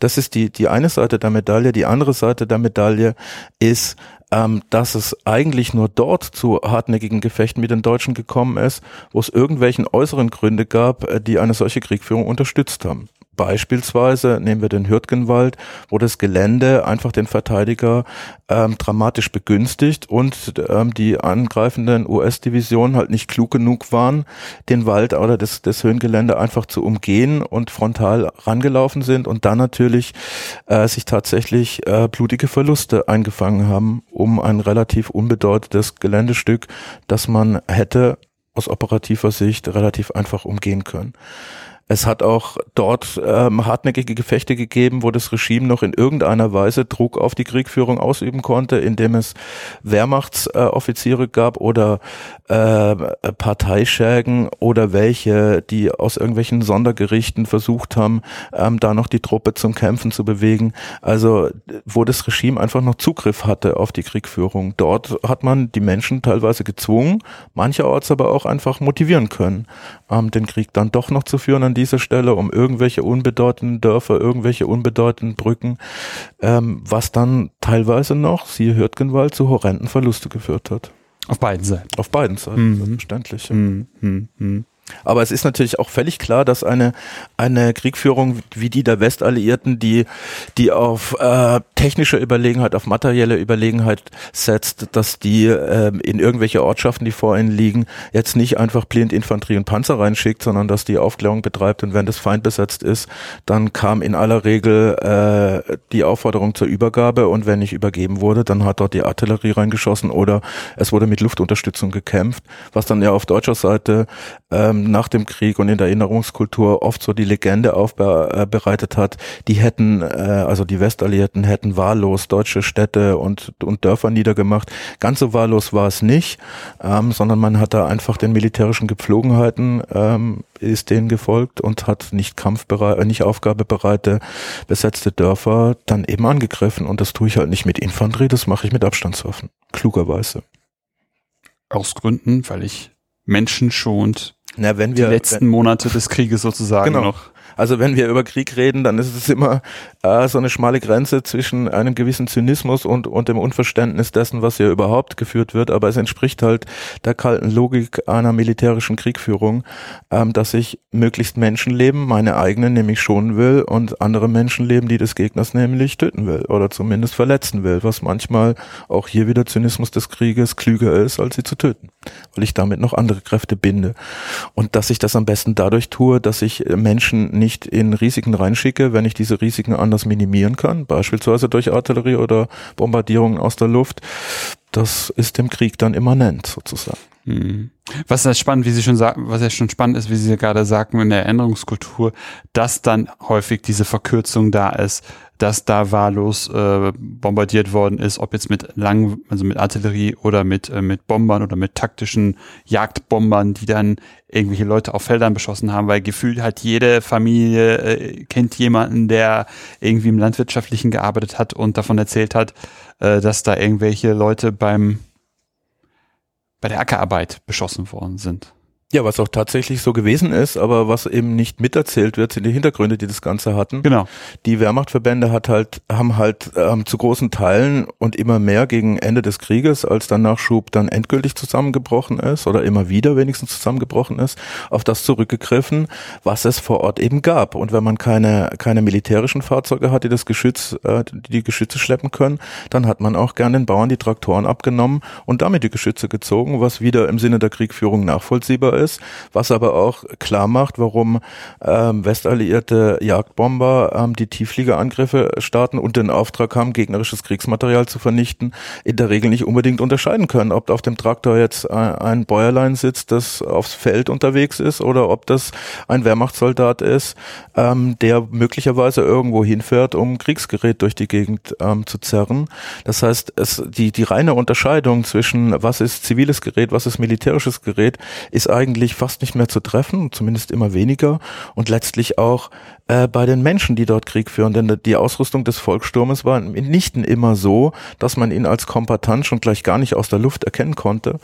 Speaker 2: Das ist die, die eine Seite der Medaille. Die andere Seite der Medaille ist, ähm, dass es eigentlich nur dort zu hartnäckigen Gefechten mit den Deutschen gekommen ist, wo es irgendwelchen äußeren Gründe gab, äh, die eine solche Kriegführung unterstützt haben. Beispielsweise nehmen wir den Hürtgenwald, wo das Gelände einfach den Verteidiger ähm, dramatisch begünstigt und ähm, die angreifenden US-Divisionen halt nicht klug genug waren, den Wald oder das, das Höhengelände einfach zu umgehen und frontal rangelaufen sind und dann natürlich äh, sich tatsächlich äh, blutige Verluste eingefangen haben, um ein relativ unbedeutendes Geländestück, das man hätte aus operativer Sicht relativ einfach umgehen können. Es hat auch dort ähm, hartnäckige Gefechte gegeben, wo das Regime noch in irgendeiner Weise Druck auf die Kriegführung ausüben konnte, indem es Wehrmachtsoffiziere äh, gab oder äh, Parteischergen oder welche, die aus irgendwelchen Sondergerichten versucht haben, ähm, da noch die Truppe zum Kämpfen zu bewegen. Also wo das Regime einfach noch Zugriff hatte auf die Kriegführung. Dort hat man die Menschen teilweise gezwungen, mancherorts aber auch einfach motivieren können, ähm, den Krieg dann doch noch zu führen dieser Stelle um irgendwelche unbedeutenden Dörfer, irgendwelche unbedeutenden Brücken, ähm, was dann teilweise noch, siehe Hürtgenwald, zu horrenden Verluste geführt hat.
Speaker 1: Auf beiden Seiten.
Speaker 2: Auf beiden Seiten, mhm. selbstverständlich. Mhm. Mhm. Aber es ist natürlich auch völlig klar, dass eine, eine Kriegführung wie die der Westalliierten, die, die auf äh, technische Überlegenheit, auf materielle Überlegenheit setzt, dass die äh, in irgendwelche Ortschaften, die vor ihnen liegen, jetzt nicht einfach blind Infanterie und Panzer reinschickt, sondern dass die Aufklärung betreibt. Und wenn das Feind besetzt ist, dann kam in aller Regel äh, die Aufforderung zur Übergabe. Und wenn nicht übergeben wurde, dann hat dort die Artillerie reingeschossen oder es wurde mit Luftunterstützung gekämpft, was dann ja auf deutscher Seite äh, ähm, nach dem Krieg und in der Erinnerungskultur oft so die Legende aufbereitet hat, die hätten, äh, also die Westalliierten hätten wahllos deutsche Städte und, und Dörfer niedergemacht. Ganz so wahllos war es nicht, ähm, sondern man hat da einfach den militärischen Gepflogenheiten ähm, ist denen gefolgt und hat nicht kampfbereit, äh, nicht aufgabebereite besetzte Dörfer dann eben angegriffen. Und das tue ich halt nicht mit Infanterie, das mache ich mit Abstandswaffen. Klugerweise.
Speaker 1: Aus Gründen, weil ich Menschen schont
Speaker 2: na, wenn wir,
Speaker 1: die letzten wenn, Monate des Krieges sozusagen
Speaker 2: genau.
Speaker 1: noch.
Speaker 2: Also wenn wir über Krieg reden, dann ist es immer äh, so eine schmale Grenze zwischen einem gewissen Zynismus und, und dem Unverständnis dessen, was hier überhaupt geführt wird. Aber es entspricht halt der kalten Logik einer militärischen Kriegführung, ähm, dass ich möglichst Menschenleben, meine eigenen nämlich schonen will und andere Menschenleben, die des Gegners nämlich töten will oder zumindest verletzen will, was manchmal auch hier wieder Zynismus des Krieges klüger ist, als sie zu töten, weil ich damit noch andere Kräfte binde. Und dass ich das am besten dadurch tue, dass ich Menschen nicht nicht in Risiken reinschicke, wenn ich diese Risiken anders minimieren kann, beispielsweise durch Artillerie oder Bombardierungen aus der Luft, das ist dem Krieg dann immanent sozusagen.
Speaker 1: Mhm. Was ist spannend, wie Sie schon sagen, was ja schon spannend ist, wie Sie gerade sagten in der Erinnerungskultur, dass dann häufig diese Verkürzung da ist, dass da wahllos äh, bombardiert worden ist, ob jetzt mit lang, also mit Artillerie oder mit äh, mit Bombern oder mit taktischen Jagdbombern, die dann irgendwelche Leute auf Feldern beschossen haben, weil gefühlt hat jede Familie äh, kennt jemanden, der irgendwie im landwirtschaftlichen gearbeitet hat und davon erzählt hat, äh, dass da irgendwelche Leute beim bei der Ackerarbeit beschossen worden sind.
Speaker 2: Ja, was auch tatsächlich so gewesen ist, aber was eben nicht miterzählt wird, sind die Hintergründe, die das Ganze hatten.
Speaker 1: Genau.
Speaker 2: Die Wehrmachtverbände hat halt, haben halt ähm, zu großen Teilen und immer mehr gegen Ende des Krieges, als der Nachschub dann endgültig zusammengebrochen ist oder immer wieder wenigstens zusammengebrochen ist, auf das zurückgegriffen, was es vor Ort eben gab. Und wenn man keine, keine militärischen Fahrzeuge hat, die das Geschütz, äh, die, die Geschütze schleppen können, dann hat man auch gern den Bauern die Traktoren abgenommen und damit die Geschütze gezogen, was wieder im Sinne der Kriegführung nachvollziehbar ist, was aber auch klar macht, warum ähm, westalliierte Jagdbomber ähm, die Tieffliegerangriffe starten und den Auftrag haben, gegnerisches Kriegsmaterial zu vernichten, in der Regel nicht unbedingt unterscheiden können, ob auf dem Traktor jetzt ein Bäuerlein sitzt, das aufs Feld unterwegs ist oder ob das ein Wehrmachtssoldat ist, ähm, der möglicherweise irgendwo hinfährt, um Kriegsgerät durch die Gegend ähm, zu zerren. Das heißt, es, die, die reine Unterscheidung zwischen was ist ziviles Gerät, was ist militärisches Gerät, ist eigentlich eigentlich fast nicht mehr zu treffen, zumindest immer weniger. Und letztlich auch äh, bei den Menschen, die dort Krieg führen. Denn die Ausrüstung des Volkssturmes war nicht immer so, dass man ihn als Kombatant schon gleich gar nicht aus der Luft erkennen konnte,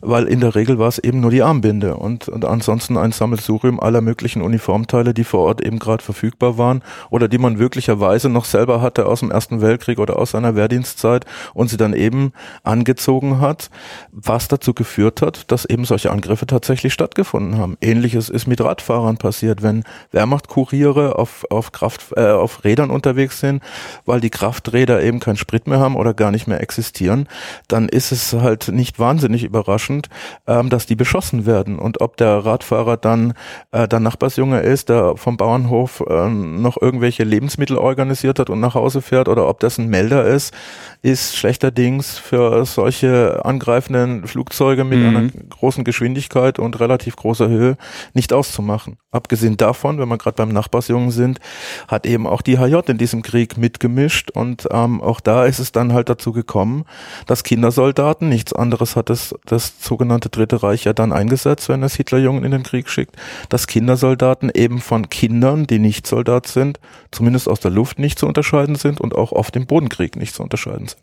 Speaker 2: weil in der Regel war es eben nur die Armbinde. Und, und ansonsten ein Sammelsurium aller möglichen Uniformteile, die vor Ort eben gerade verfügbar waren oder die man wirklicherweise noch selber hatte aus dem Ersten Weltkrieg oder aus seiner Wehrdienstzeit und sie dann eben angezogen hat, was dazu geführt hat, dass eben solche Angriffe tatsächlich tatsächlich stattgefunden haben. Ähnliches ist mit Radfahrern passiert, wenn Wehrmachtkuriere auf, auf Kraft, äh, auf Rädern unterwegs sind, weil die Krafträder eben keinen Sprit mehr haben oder gar nicht mehr existieren, dann ist es halt nicht wahnsinnig überraschend, ähm, dass die beschossen werden. Und ob der Radfahrer dann äh, der Nachbarsjunge ist, der vom Bauernhof äh, noch irgendwelche Lebensmittel organisiert hat und nach Hause fährt oder ob das ein Melder ist, ist schlechterdings für solche angreifenden Flugzeuge mit mhm. einer großen Geschwindigkeit und relativ großer Höhe nicht auszumachen. Abgesehen davon, wenn wir gerade beim Nachbarsjungen sind, hat eben auch die HJ in diesem Krieg mitgemischt und ähm, auch da ist es dann halt dazu gekommen, dass Kindersoldaten, nichts anderes hat das, das sogenannte Dritte Reich ja dann eingesetzt, wenn es Hitlerjungen in den Krieg schickt, dass Kindersoldaten eben von Kindern, die nicht Soldat sind, zumindest aus der Luft nicht zu unterscheiden sind und auch auf dem Bodenkrieg nicht zu unterscheiden sind.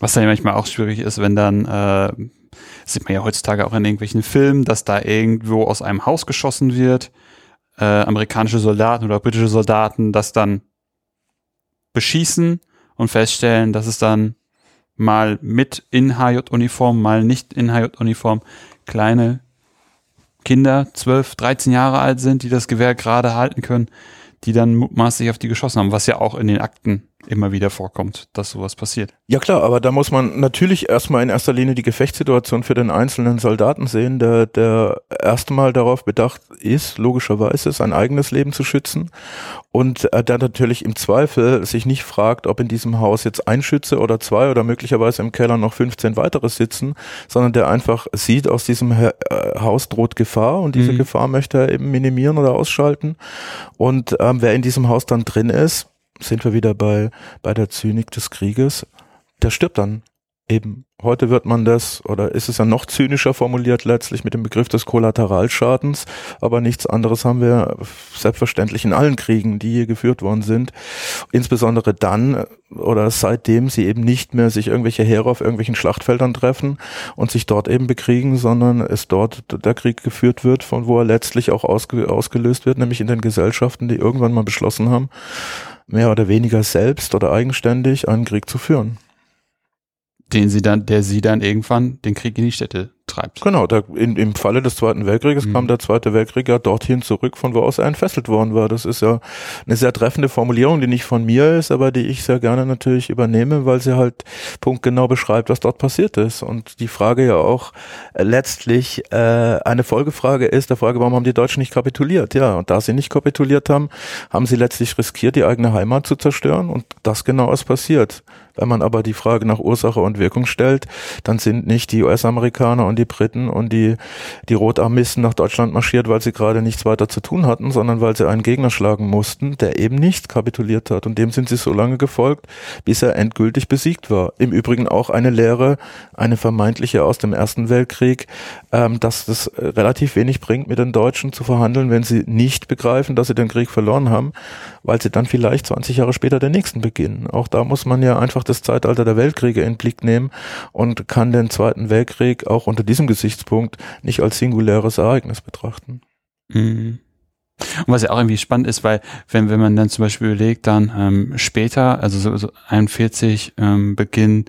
Speaker 1: Was dann manchmal auch schwierig ist, wenn dann, äh, sieht man ja heutzutage auch in irgendwelchen Filmen, dass da irgendwo aus einem Haus geschossen wird, äh, amerikanische Soldaten oder britische Soldaten das dann beschießen und feststellen, dass es dann mal mit in HJ-Uniform, mal nicht in HJ-Uniform kleine Kinder, 12, 13 Jahre alt sind, die das Gewehr gerade halten können, die dann mutmaßlich auf die geschossen haben, was ja auch in den Akten immer wieder vorkommt, dass sowas passiert.
Speaker 2: Ja klar, aber da muss man natürlich erstmal in erster Linie die Gefechtssituation für den einzelnen Soldaten sehen, der, der erstmal darauf bedacht ist, logischerweise sein eigenes Leben zu schützen und äh, der natürlich im Zweifel sich nicht fragt, ob in diesem Haus jetzt ein Schütze oder zwei oder möglicherweise im Keller noch 15 weitere sitzen, sondern der einfach sieht, aus diesem äh, Haus droht Gefahr und diese mhm. Gefahr möchte er eben minimieren oder ausschalten und ähm, wer in diesem Haus dann drin ist, sind wir wieder bei, bei der Zynik des Krieges. Der stirbt dann eben. Heute wird man das, oder ist es ja noch zynischer formuliert letztlich mit dem Begriff des Kollateralschadens, aber nichts anderes haben wir selbstverständlich in allen Kriegen, die hier geführt worden sind. Insbesondere dann oder seitdem sie eben nicht mehr sich irgendwelche Heere auf irgendwelchen Schlachtfeldern treffen und sich dort eben bekriegen, sondern es dort der Krieg geführt wird, von wo er letztlich auch ausge, ausgelöst wird, nämlich in den Gesellschaften, die irgendwann mal beschlossen haben, mehr oder weniger selbst oder eigenständig einen Krieg zu führen.
Speaker 1: Den sie dann, der sie dann irgendwann den Krieg in die Städte treibt.
Speaker 2: Genau, da in, im Falle des Zweiten Weltkrieges mhm. kam der Zweite Weltkrieg ja dorthin zurück, von wo aus er entfesselt worden war. Das ist ja eine sehr treffende Formulierung, die nicht von mir ist, aber die ich sehr gerne natürlich übernehme, weil sie halt punktgenau beschreibt, was dort passiert ist. Und die Frage ja auch äh, letztlich äh, eine Folgefrage ist, der Frage, warum haben die Deutschen nicht kapituliert? Ja, und da sie nicht kapituliert haben, haben sie letztlich riskiert, die eigene Heimat zu zerstören und das genau ist passiert. Wenn man aber die Frage nach Ursache und Wirkung stellt, dann sind nicht die US-Amerikaner und die Briten und die, die Rotarmisten nach Deutschland marschiert, weil sie gerade nichts weiter zu tun hatten, sondern weil sie einen Gegner schlagen mussten, der eben nicht kapituliert hat. Und dem sind sie so lange gefolgt, bis er endgültig besiegt war. Im Übrigen auch eine Lehre, eine vermeintliche aus dem Ersten Weltkrieg, ähm, dass das relativ wenig bringt, mit den Deutschen zu verhandeln, wenn sie nicht begreifen, dass sie den Krieg verloren haben, weil sie dann vielleicht 20 Jahre später den nächsten beginnen. Auch da muss man ja einfach das Zeitalter der Weltkriege in Blick nehmen und kann den Zweiten Weltkrieg auch unter diesem Gesichtspunkt nicht als singuläres Ereignis betrachten.
Speaker 1: Mhm. Und was ja auch irgendwie spannend ist, weil wenn, wenn man dann zum Beispiel überlegt, dann ähm, später, also so, so 41, ähm, Beginn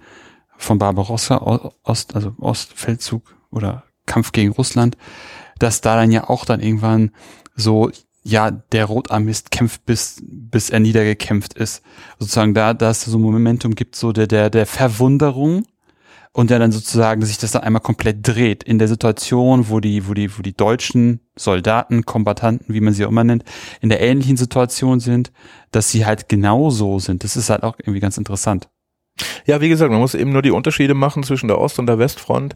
Speaker 1: von Barbarossa, Ost, also Ostfeldzug oder Kampf gegen Russland, dass da dann ja auch dann irgendwann so ja, der Rotarmist kämpft bis, bis er niedergekämpft ist. Sozusagen da, da es so ein Momentum gibt, so der, der, der Verwunderung und der dann sozusagen sich das dann einmal komplett dreht in der Situation, wo die, wo die, wo die deutschen Soldaten, Kombatanten, wie man sie auch immer nennt, in der ähnlichen Situation sind, dass sie halt genauso sind. Das ist halt auch irgendwie ganz interessant.
Speaker 2: Ja, wie gesagt, man muss eben nur die Unterschiede machen zwischen der Ost- und der Westfront.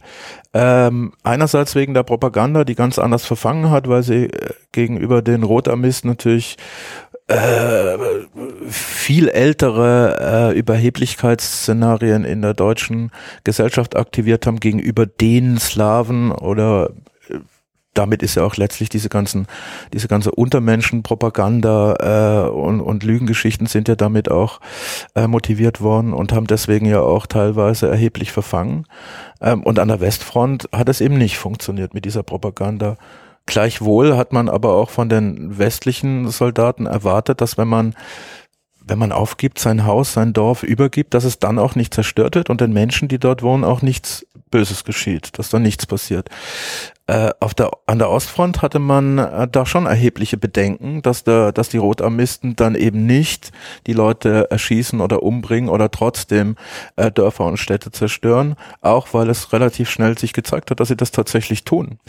Speaker 2: Ähm, einerseits wegen der Propaganda, die ganz anders verfangen hat, weil sie äh, gegenüber den Rotarmisten natürlich äh, viel ältere äh, Überheblichkeitsszenarien in der deutschen Gesellschaft aktiviert haben gegenüber den Slawen oder damit ist ja auch letztlich diese ganzen, diese ganze Untermenschenpropaganda äh, und, und Lügengeschichten sind ja damit auch äh, motiviert worden und haben deswegen ja auch teilweise erheblich verfangen. Ähm, und an der Westfront hat es eben nicht funktioniert mit dieser Propaganda. Gleichwohl hat man aber auch von den westlichen Soldaten erwartet, dass wenn man wenn man aufgibt, sein Haus, sein Dorf übergibt, dass es dann auch nicht zerstört wird und den Menschen, die dort wohnen, auch nichts Böses geschieht, dass da nichts passiert. Äh, auf der, an der Ostfront hatte man äh, da schon erhebliche Bedenken, dass, der, dass die Rotarmisten dann eben nicht die Leute erschießen oder umbringen oder trotzdem äh, Dörfer und Städte zerstören, auch weil es relativ schnell sich gezeigt hat, dass sie das tatsächlich tun.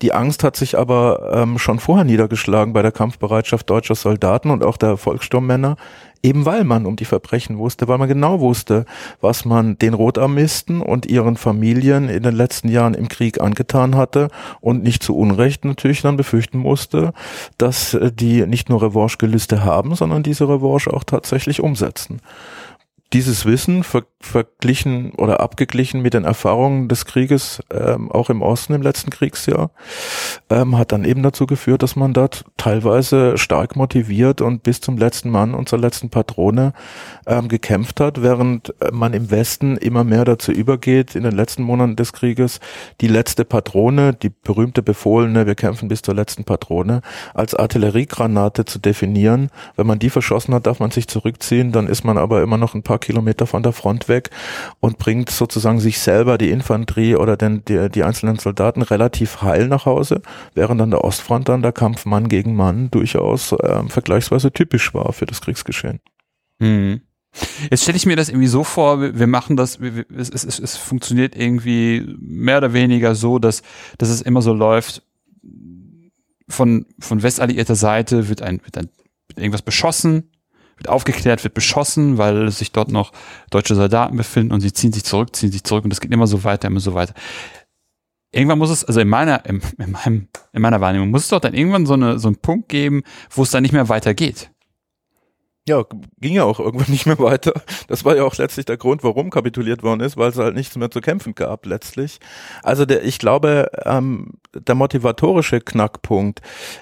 Speaker 2: Die Angst hat sich aber ähm, schon vorher niedergeschlagen bei der Kampfbereitschaft deutscher Soldaten und auch der Volkssturmmänner, eben weil man um die Verbrechen wusste, weil man genau wusste, was man den Rotarmisten und ihren Familien in den letzten Jahren im Krieg angetan hatte und nicht zu Unrecht natürlich dann befürchten musste, dass äh, die nicht nur Revanche-Gelüste haben, sondern diese Revanche auch tatsächlich umsetzen dieses Wissen ver verglichen oder abgeglichen mit den Erfahrungen des Krieges, ähm, auch im Osten im letzten Kriegsjahr, ähm, hat dann eben dazu geführt, dass man dort teilweise stark motiviert und bis zum letzten Mann und zur letzten Patrone ähm, gekämpft hat, während man im Westen immer mehr dazu übergeht, in den letzten Monaten des Krieges die letzte Patrone, die berühmte befohlene, wir kämpfen bis zur letzten Patrone, als Artilleriegranate zu definieren. Wenn man die verschossen hat, darf man sich zurückziehen, dann ist man aber immer noch ein paar paar Kilometer von der Front weg und bringt sozusagen sich selber die Infanterie oder den, die, die einzelnen Soldaten relativ heil nach Hause, während an der Ostfront dann der Kampf Mann gegen Mann durchaus äh, vergleichsweise typisch war für das Kriegsgeschehen.
Speaker 1: Mhm. Jetzt stelle ich mir das irgendwie so vor, wir machen das, es, es, es funktioniert irgendwie mehr oder weniger so, dass, dass es immer so läuft, von, von westalliierter Seite wird ein, wird ein wird irgendwas beschossen, wird aufgeklärt, wird beschossen, weil sich dort noch deutsche Soldaten befinden und sie ziehen sich zurück, ziehen sich zurück und es geht immer so weiter, immer so weiter. Irgendwann muss es, also in meiner, in, in, meinem, in meiner Wahrnehmung, muss es doch dann irgendwann so, eine, so einen Punkt geben, wo es dann nicht mehr weitergeht.
Speaker 2: Ja, ging ja auch irgendwann nicht mehr weiter. Das war ja auch letztlich der Grund, warum kapituliert worden ist, weil es halt nichts mehr zu kämpfen gab letztlich. Also der, ich glaube, ähm, der motivatorische Knackpunkt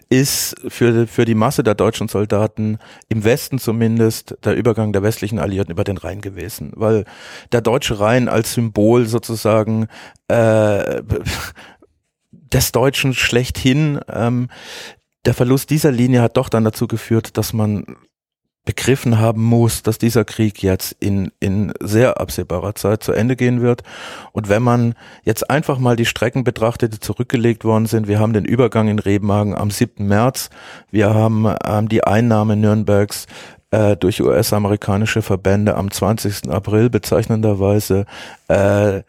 Speaker 2: ist für, für die Masse der deutschen Soldaten im Westen zumindest der Übergang der westlichen Alliierten über den Rhein gewesen, weil der deutsche Rhein als Symbol sozusagen äh, des Deutschen schlechthin ähm, der Verlust dieser Linie hat doch dann dazu geführt, dass man begriffen haben muss, dass dieser Krieg jetzt in, in sehr absehbarer Zeit zu Ende gehen wird. Und wenn man jetzt einfach mal die Strecken betrachtet, die zurückgelegt worden sind, wir haben den Übergang in Rebmagen am 7. März, wir haben ähm, die Einnahme Nürnbergs äh, durch US-amerikanische Verbände am 20. April bezeichnenderweise äh,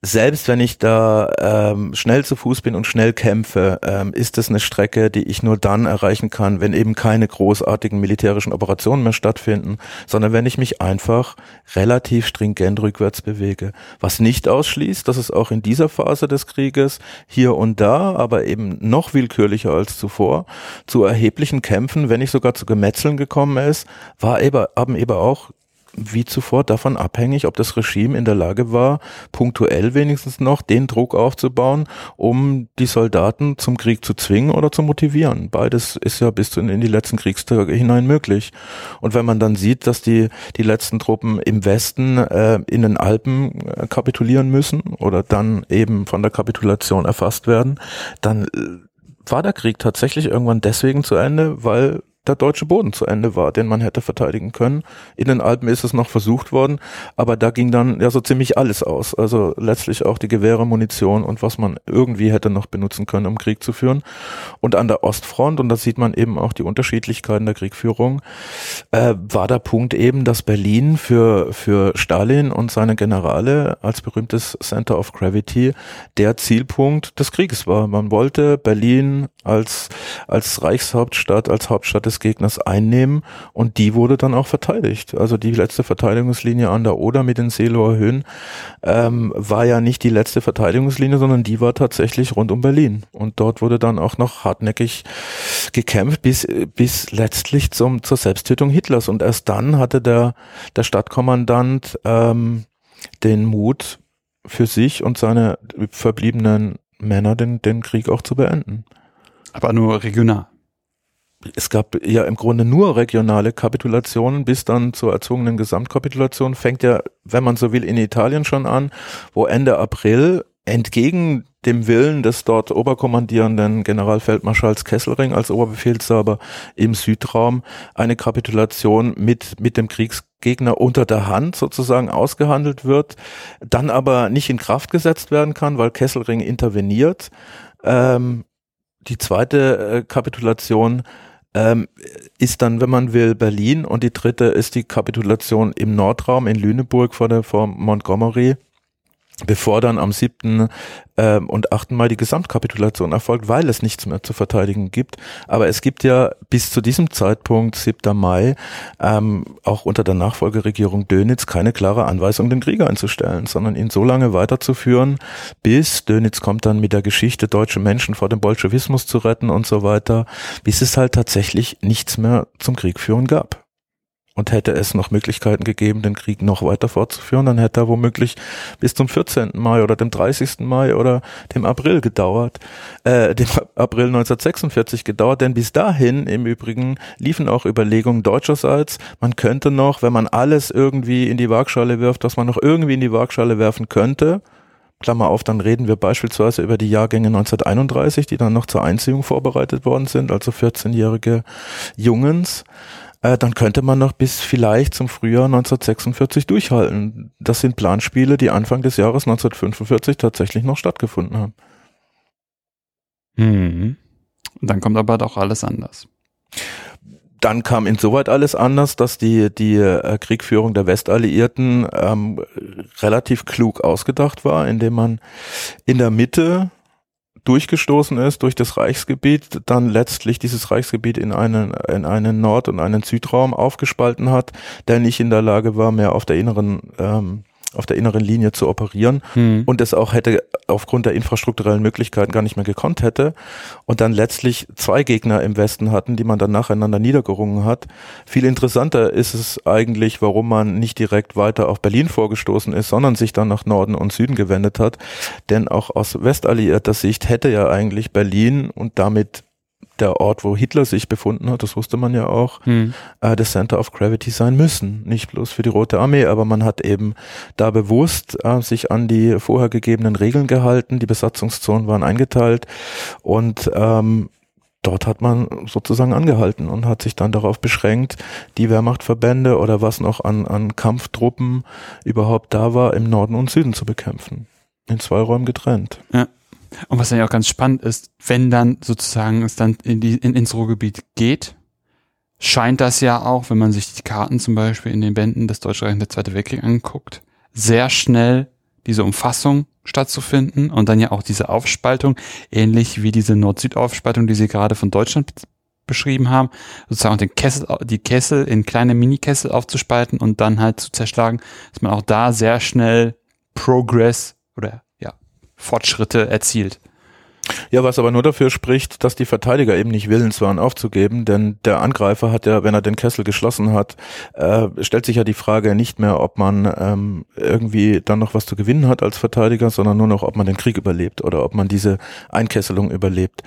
Speaker 2: selbst wenn ich da ähm, schnell zu Fuß bin und schnell kämpfe, ähm, ist es eine Strecke, die ich nur dann erreichen kann, wenn eben keine großartigen militärischen Operationen mehr stattfinden, sondern wenn ich mich einfach relativ stringent rückwärts bewege. Was nicht ausschließt, dass es auch in dieser Phase des Krieges hier und da, aber eben noch willkürlicher als zuvor, zu erheblichen Kämpfen, wenn nicht sogar zu Gemetzeln gekommen ist, war eben, haben eben auch wie zuvor davon abhängig, ob das Regime in der Lage war, punktuell wenigstens noch den Druck aufzubauen, um die Soldaten zum Krieg zu zwingen oder zu motivieren. Beides ist ja bis in die letzten Kriegstage hinein möglich. Und wenn man dann sieht, dass die, die letzten Truppen im Westen äh, in den Alpen äh, kapitulieren müssen oder dann eben von der Kapitulation erfasst werden, dann äh, war der Krieg tatsächlich irgendwann deswegen zu Ende, weil der deutsche Boden zu Ende war, den man hätte verteidigen können. In den Alpen ist es noch versucht worden, aber da ging dann ja so ziemlich alles aus. Also letztlich auch die Gewehre, Munition und was man irgendwie hätte noch benutzen können, um Krieg zu führen. Und an der Ostfront, und da sieht man eben auch die Unterschiedlichkeiten der Kriegführung, äh, war der Punkt eben, dass Berlin für, für Stalin und seine Generale als berühmtes Center of Gravity der Zielpunkt des Krieges war. Man wollte Berlin als, als Reichshauptstadt, als Hauptstadt des Gegners einnehmen und die wurde dann auch verteidigt. Also die letzte Verteidigungslinie an der Oder mit den Seeloer Höhen ähm, war ja nicht die letzte Verteidigungslinie, sondern die war tatsächlich rund um Berlin. Und dort wurde dann auch noch hartnäckig gekämpft bis, bis letztlich zum, zur Selbsttötung Hitlers. Und erst dann hatte der, der Stadtkommandant ähm, den Mut für sich und seine verbliebenen Männer den, den Krieg auch zu beenden.
Speaker 1: Aber nur regional
Speaker 2: es gab ja im Grunde nur regionale Kapitulationen bis dann zur erzwungenen Gesamtkapitulation. Fängt ja, wenn man so will, in Italien schon an, wo Ende April entgegen dem Willen des dort oberkommandierenden Generalfeldmarschalls Kesselring als Oberbefehlshaber im Südraum eine Kapitulation mit, mit dem Kriegsgegner unter der Hand sozusagen ausgehandelt wird, dann aber nicht in Kraft gesetzt werden kann, weil Kesselring interveniert. Ähm, die zweite äh, Kapitulation ähm, ist dann, wenn man will, Berlin und die dritte ist die Kapitulation im Nordraum in Lüneburg vor der vor Montgomery. Bevor dann am 7. Ähm, und 8. Mai die Gesamtkapitulation erfolgt, weil es nichts mehr zu verteidigen gibt. Aber es gibt ja bis zu diesem Zeitpunkt, 7. Mai, ähm, auch unter der Nachfolgeregierung Dönitz keine klare Anweisung, den Krieg einzustellen, sondern ihn so lange weiterzuführen, bis Dönitz kommt dann mit der Geschichte, deutsche Menschen vor dem Bolschewismus zu retten und so weiter, bis es halt tatsächlich nichts mehr zum Krieg führen gab. Und hätte es noch Möglichkeiten gegeben, den Krieg noch weiter fortzuführen, dann hätte er womöglich bis zum 14. Mai oder dem 30. Mai oder dem April gedauert, äh, dem April 1946 gedauert, denn bis dahin im Übrigen liefen auch Überlegungen deutscherseits, man könnte noch, wenn man alles irgendwie in die Waagschale wirft, was man noch irgendwie in die Waagschale werfen könnte, Klammer auf, dann reden wir beispielsweise über die Jahrgänge 1931, die dann noch zur Einziehung vorbereitet worden sind, also 14-jährige Jungens, äh, dann könnte man noch bis vielleicht zum Frühjahr 1946 durchhalten. Das sind Planspiele, die Anfang des Jahres 1945 tatsächlich noch stattgefunden haben.
Speaker 1: Mhm. Dann kommt aber doch alles anders.
Speaker 2: Dann kam insoweit alles anders, dass die, die äh, Kriegführung der Westalliierten ähm, relativ klug ausgedacht war, indem man in der Mitte durchgestoßen ist durch das Reichsgebiet, dann letztlich dieses Reichsgebiet in einen, in einen Nord- und einen Südraum aufgespalten hat, der nicht in der Lage war, mehr auf der inneren ähm, auf der inneren Linie zu operieren hm. und es auch hätte aufgrund der infrastrukturellen Möglichkeiten gar nicht mehr gekonnt hätte und dann letztlich zwei Gegner im Westen hatten, die man dann nacheinander niedergerungen hat. Viel interessanter ist es eigentlich, warum man nicht direkt weiter auf Berlin vorgestoßen ist, sondern sich dann nach Norden und Süden gewendet hat. Denn auch aus westalliierter Sicht hätte ja eigentlich Berlin und damit der Ort, wo Hitler sich befunden hat, das wusste man ja auch, hm. äh, das Center of Gravity sein müssen. Nicht bloß für die Rote Armee, aber man hat eben da bewusst äh, sich an die vorher gegebenen Regeln gehalten. Die Besatzungszonen waren eingeteilt und ähm, dort hat man sozusagen angehalten und hat sich dann darauf beschränkt, die Wehrmachtverbände oder was noch an, an Kampftruppen überhaupt da war, im Norden und Süden zu bekämpfen. In zwei Räumen getrennt.
Speaker 1: Ja. Und was dann ja auch ganz spannend ist, wenn dann sozusagen es dann in die, in, ins Ruhrgebiet geht, scheint das ja auch, wenn man sich die Karten zum Beispiel in den Bänden des Deutschen Reichs der Zweite Weltkrieg anguckt, sehr schnell diese Umfassung stattzufinden und dann ja auch diese Aufspaltung, ähnlich wie diese Nord-Süd-Aufspaltung, die Sie gerade von Deutschland beschrieben haben, sozusagen den Kessel, die Kessel in kleine Mini-Kessel aufzuspalten und dann halt zu zerschlagen, dass man auch da sehr schnell Progress oder Fortschritte erzielt.
Speaker 2: Ja, was aber nur dafür spricht, dass die Verteidiger eben nicht willens waren aufzugeben, denn der Angreifer hat ja, wenn er den Kessel geschlossen hat, äh, stellt sich ja die Frage nicht mehr, ob man ähm, irgendwie dann noch was zu gewinnen hat als Verteidiger, sondern nur noch, ob man den Krieg überlebt oder ob man diese Einkesselung überlebt.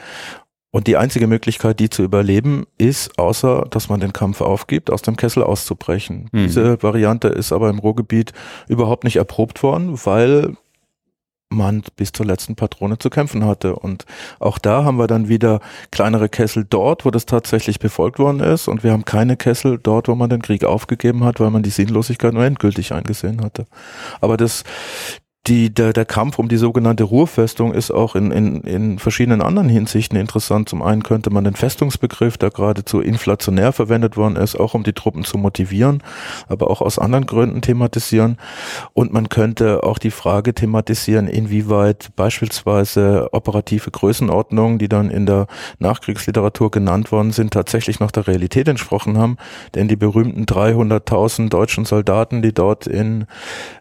Speaker 2: Und die einzige Möglichkeit, die zu überleben, ist, außer dass man den Kampf aufgibt, aus dem Kessel auszubrechen. Mhm. Diese Variante ist aber im Ruhrgebiet überhaupt nicht erprobt worden, weil man bis zur letzten Patrone zu kämpfen hatte. Und auch da haben wir dann wieder kleinere Kessel dort, wo das tatsächlich befolgt worden ist. Und wir haben keine Kessel dort, wo man den Krieg aufgegeben hat, weil man die Sinnlosigkeit nur endgültig eingesehen hatte. Aber das, die, der, der Kampf um die sogenannte Ruhrfestung ist auch in, in, in verschiedenen anderen Hinsichten interessant. Zum einen könnte man den Festungsbegriff, der geradezu inflationär verwendet worden ist, auch um die Truppen zu motivieren, aber auch aus anderen Gründen thematisieren. Und man könnte auch die Frage thematisieren, inwieweit beispielsweise operative Größenordnungen, die dann in der Nachkriegsliteratur genannt worden sind, tatsächlich noch der Realität entsprochen haben. Denn die berühmten 300.000 deutschen Soldaten, die dort in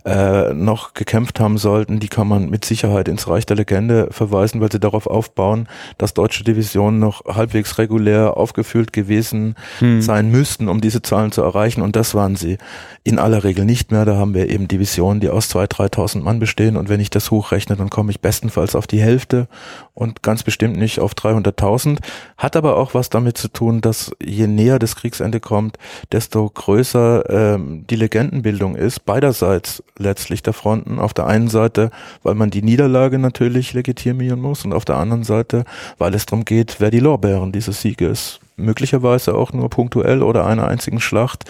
Speaker 2: äh, noch gekämpft haben, haben sollten, die kann man mit Sicherheit ins Reich der Legende verweisen, weil sie darauf aufbauen, dass deutsche Divisionen noch halbwegs regulär aufgefüllt gewesen hm. sein müssten, um diese Zahlen zu erreichen. Und das waren sie in aller Regel nicht mehr. Da haben wir eben Divisionen, die aus 2.000, 3.000 Mann bestehen. Und wenn ich das hochrechne, dann komme ich bestenfalls auf die Hälfte und ganz bestimmt nicht auf 300.000. Hat aber auch was damit zu tun, dass je näher das Kriegsende kommt, desto größer ähm, die Legendenbildung ist, beiderseits letztlich der Fronten. Auf der einen einen Seite, weil man die Niederlage natürlich legitimieren muss und auf der anderen Seite, weil es darum geht, wer die Lorbeeren dieses Sieges möglicherweise auch nur punktuell oder einer einzigen Schlacht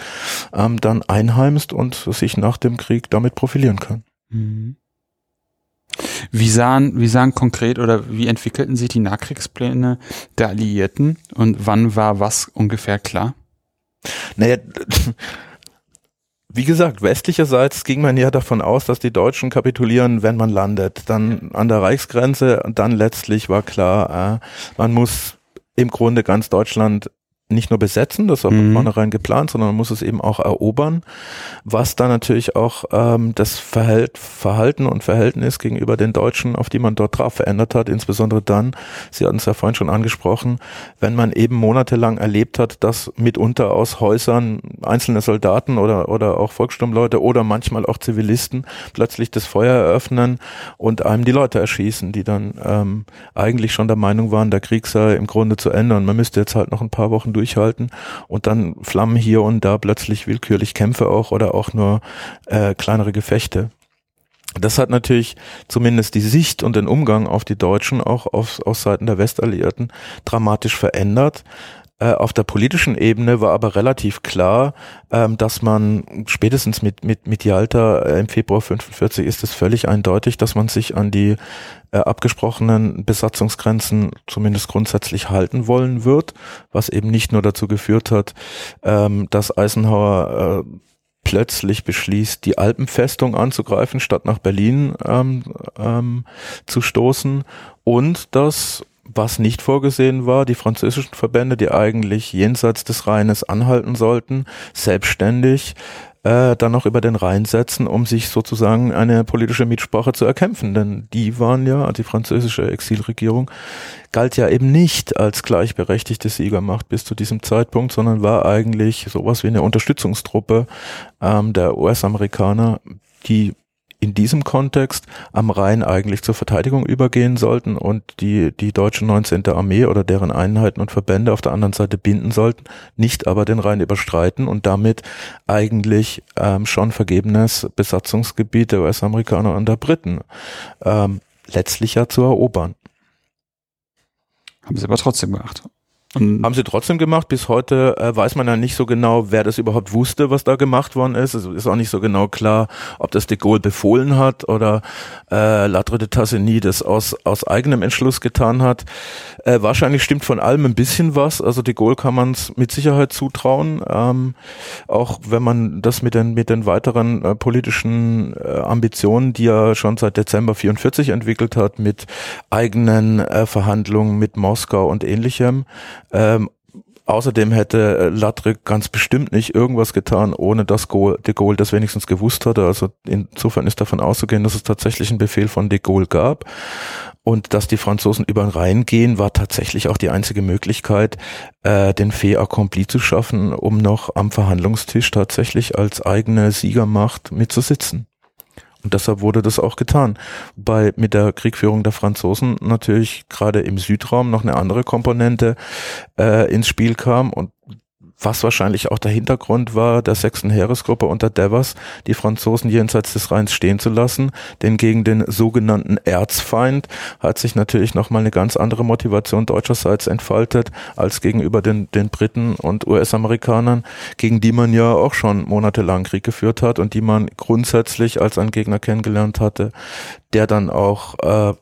Speaker 2: ähm, dann einheimst und sich nach dem Krieg damit profilieren kann. Mhm.
Speaker 1: Wie sahen, wie sahen konkret oder wie entwickelten sich die Nachkriegspläne der Alliierten und wann war was ungefähr klar?
Speaker 2: Naja, wie gesagt, westlicherseits ging man ja davon aus, dass die Deutschen kapitulieren, wenn man landet. Dann an der Reichsgrenze und dann letztlich war klar, äh, man muss im Grunde ganz Deutschland nicht nur besetzen, das war von mhm. vornherein geplant, sondern man muss es eben auch erobern, was dann natürlich auch ähm, das Verhalt, Verhalten und Verhältnis gegenüber den Deutschen, auf die man dort drauf verändert hat, insbesondere dann, Sie hatten es ja vorhin schon angesprochen, wenn man eben monatelang erlebt hat, dass mitunter aus Häusern einzelne Soldaten oder, oder auch Volkssturmleute oder manchmal auch Zivilisten plötzlich das Feuer eröffnen und einem die Leute erschießen, die dann ähm, eigentlich schon der Meinung waren, der Krieg sei im Grunde zu Ende und man müsste jetzt halt noch ein paar Wochen durchhalten und dann flammen hier und da plötzlich willkürlich Kämpfe auch oder auch nur äh, kleinere Gefechte. Das hat natürlich zumindest die Sicht und den Umgang auf die Deutschen auch auf, aus Seiten der Westalliierten dramatisch verändert. Äh, auf der politischen Ebene war aber relativ klar, ähm, dass man spätestens mit, mit, mit Yalta äh, im Februar 45 ist es völlig eindeutig, dass man sich an die äh, abgesprochenen Besatzungsgrenzen zumindest grundsätzlich halten wollen wird, was eben nicht nur dazu geführt hat, ähm, dass Eisenhower äh, plötzlich beschließt, die Alpenfestung anzugreifen, statt nach Berlin ähm, ähm, zu stoßen und dass was nicht vorgesehen war, die französischen Verbände, die eigentlich jenseits des Rheines anhalten sollten, selbstständig äh, dann noch über den Rhein setzen, um sich sozusagen eine politische Mitsprache zu erkämpfen. Denn die waren ja, die französische Exilregierung, galt ja eben nicht als gleichberechtigte Siegermacht bis zu diesem Zeitpunkt, sondern war eigentlich sowas wie eine Unterstützungstruppe ähm, der US-Amerikaner, die in diesem Kontext am Rhein eigentlich zur Verteidigung übergehen sollten und die, die deutsche 19. Armee oder deren Einheiten und Verbände auf der anderen Seite binden sollten, nicht aber den Rhein überstreiten und damit eigentlich ähm, schon vergebenes Besatzungsgebiet der US-Amerikaner und der Briten ähm, letztlich ja zu erobern.
Speaker 1: Haben sie aber trotzdem gemacht.
Speaker 2: Haben sie trotzdem gemacht. Bis heute äh, weiß man ja nicht so genau, wer das überhaupt wusste, was da gemacht worden ist. Es ist auch nicht so genau klar, ob das de Gaulle befohlen hat oder äh, Latre de Tassigny das aus, aus eigenem Entschluss getan hat. Äh, wahrscheinlich stimmt von allem ein bisschen was. Also de Gaulle kann man es mit Sicherheit zutrauen. Ähm, auch wenn man das mit den, mit den weiteren äh, politischen äh, Ambitionen, die er schon seit Dezember 44 entwickelt hat, mit eigenen äh, Verhandlungen mit Moskau und ähnlichem, ähm, Außerdem hätte äh, Lattre ganz bestimmt nicht irgendwas getan, ohne dass de Gaulle das wenigstens gewusst hatte. Also insofern ist davon auszugehen, dass es tatsächlich einen Befehl von de Gaulle gab. Und dass die Franzosen über den Rhein gehen, war tatsächlich auch die einzige Möglichkeit, äh, den Fait accompli zu schaffen, um noch am Verhandlungstisch tatsächlich als eigene Siegermacht mitzusitzen. Und deshalb wurde das auch getan. Bei mit der Kriegführung der Franzosen natürlich gerade im Südraum noch eine andere Komponente äh, ins Spiel kam und was wahrscheinlich auch der Hintergrund war der sechsten Heeresgruppe unter Devers, die Franzosen jenseits des Rheins stehen zu lassen. Denn gegen den sogenannten Erzfeind hat sich natürlich nochmal eine ganz andere Motivation deutscherseits entfaltet als gegenüber den, den Briten und US-Amerikanern, gegen die man ja auch schon monatelang Krieg geführt hat und die man grundsätzlich als einen Gegner kennengelernt hatte, der dann auch äh,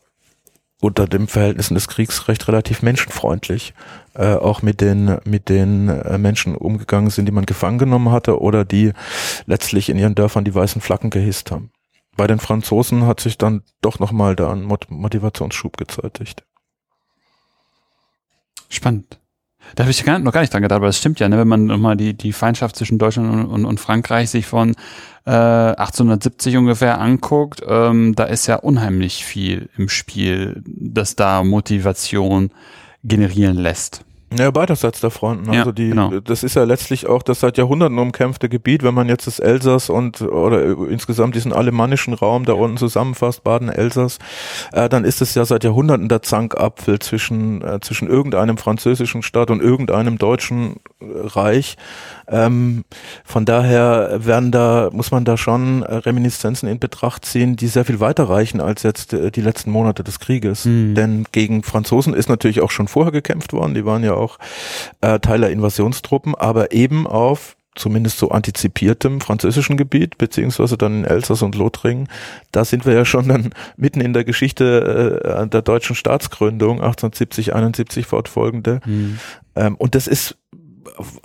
Speaker 2: unter den Verhältnissen des Kriegs recht relativ menschenfreundlich äh, auch mit den mit den äh, Menschen umgegangen sind, die man gefangen genommen hatte oder die letztlich in ihren Dörfern die weißen Flaggen gehisst haben. Bei den Franzosen hat sich dann doch nochmal da ein Motivationsschub gezeitigt.
Speaker 1: Spannend. Da habe ich gar, noch gar nicht dran gedacht, aber es stimmt ja, ne, wenn man nochmal die, die Feindschaft zwischen Deutschland und, und, und Frankreich sich von äh, 1870 ungefähr anguckt, ähm, da ist ja unheimlich viel im Spiel, dass da Motivation generieren lässt.
Speaker 2: Ja, beiderseits der Fronten. Also ja, die, genau. das ist ja letztlich auch das seit Jahrhunderten umkämpfte Gebiet, wenn man jetzt das Elsass und oder insgesamt diesen alemannischen Raum da unten zusammenfasst, Baden-Elsass, äh, dann ist es ja seit Jahrhunderten der Zankapfel zwischen äh, zwischen irgendeinem französischen Staat und irgendeinem deutschen äh, Reich. Ähm, von daher werden da, muss man da schon äh, Reminiszenzen in Betracht ziehen, die sehr viel weiter reichen als jetzt äh, die letzten Monate des Krieges. Mhm. Denn gegen Franzosen ist natürlich auch schon vorher gekämpft worden, die waren ja auch äh, Teil der Invasionstruppen, aber eben auf zumindest so antizipiertem französischen Gebiet, beziehungsweise dann in Elsass und Lothringen, da sind wir ja schon dann mitten in der Geschichte äh, der deutschen Staatsgründung, 1870, 71 fortfolgende. Mhm. Ähm, und das ist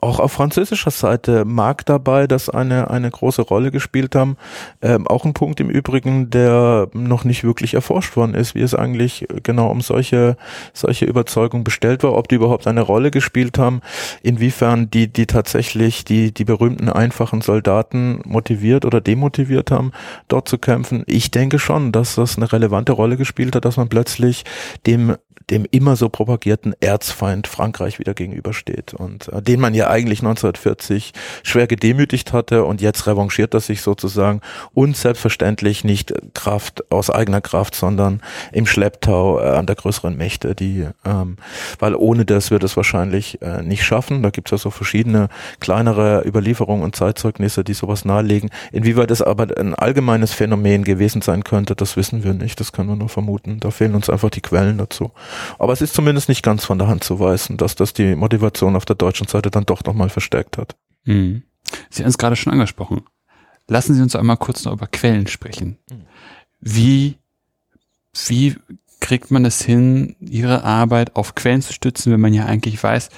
Speaker 2: auch auf französischer Seite mag dabei das eine, eine große Rolle gespielt haben. Ähm, auch ein Punkt im Übrigen, der noch nicht wirklich erforscht worden ist, wie es eigentlich genau um solche, solche Überzeugung bestellt war, ob die überhaupt eine Rolle gespielt haben, inwiefern die, die tatsächlich die, die berühmten einfachen Soldaten motiviert oder demotiviert haben, dort zu kämpfen. Ich denke schon, dass das eine relevante Rolle gespielt hat, dass man plötzlich dem dem immer so propagierten Erzfeind Frankreich wieder gegenübersteht und äh, den man ja eigentlich 1940 schwer gedemütigt hatte und jetzt revanchiert er sich sozusagen und selbstverständlich nicht Kraft aus eigener Kraft, sondern im Schlepptau äh, an der größeren Mächte, die ähm, weil ohne das wird es wahrscheinlich äh, nicht schaffen. Da gibt es ja so verschiedene kleinere Überlieferungen und Zeitzeugnisse, die sowas nahelegen. Inwieweit es aber ein allgemeines Phänomen gewesen sein könnte, das wissen wir nicht. Das können wir nur vermuten. Da fehlen uns einfach die Quellen dazu. Aber es ist zumindest nicht ganz von der Hand zu weisen, dass das die Motivation auf der deutschen Seite dann doch nochmal verstärkt hat.
Speaker 1: Mhm. Sie haben es gerade schon angesprochen. Lassen Sie uns einmal kurz noch über Quellen sprechen. Mhm. Wie, wie kriegt man es hin, Ihre Arbeit auf Quellen zu stützen, wenn man ja eigentlich weiß,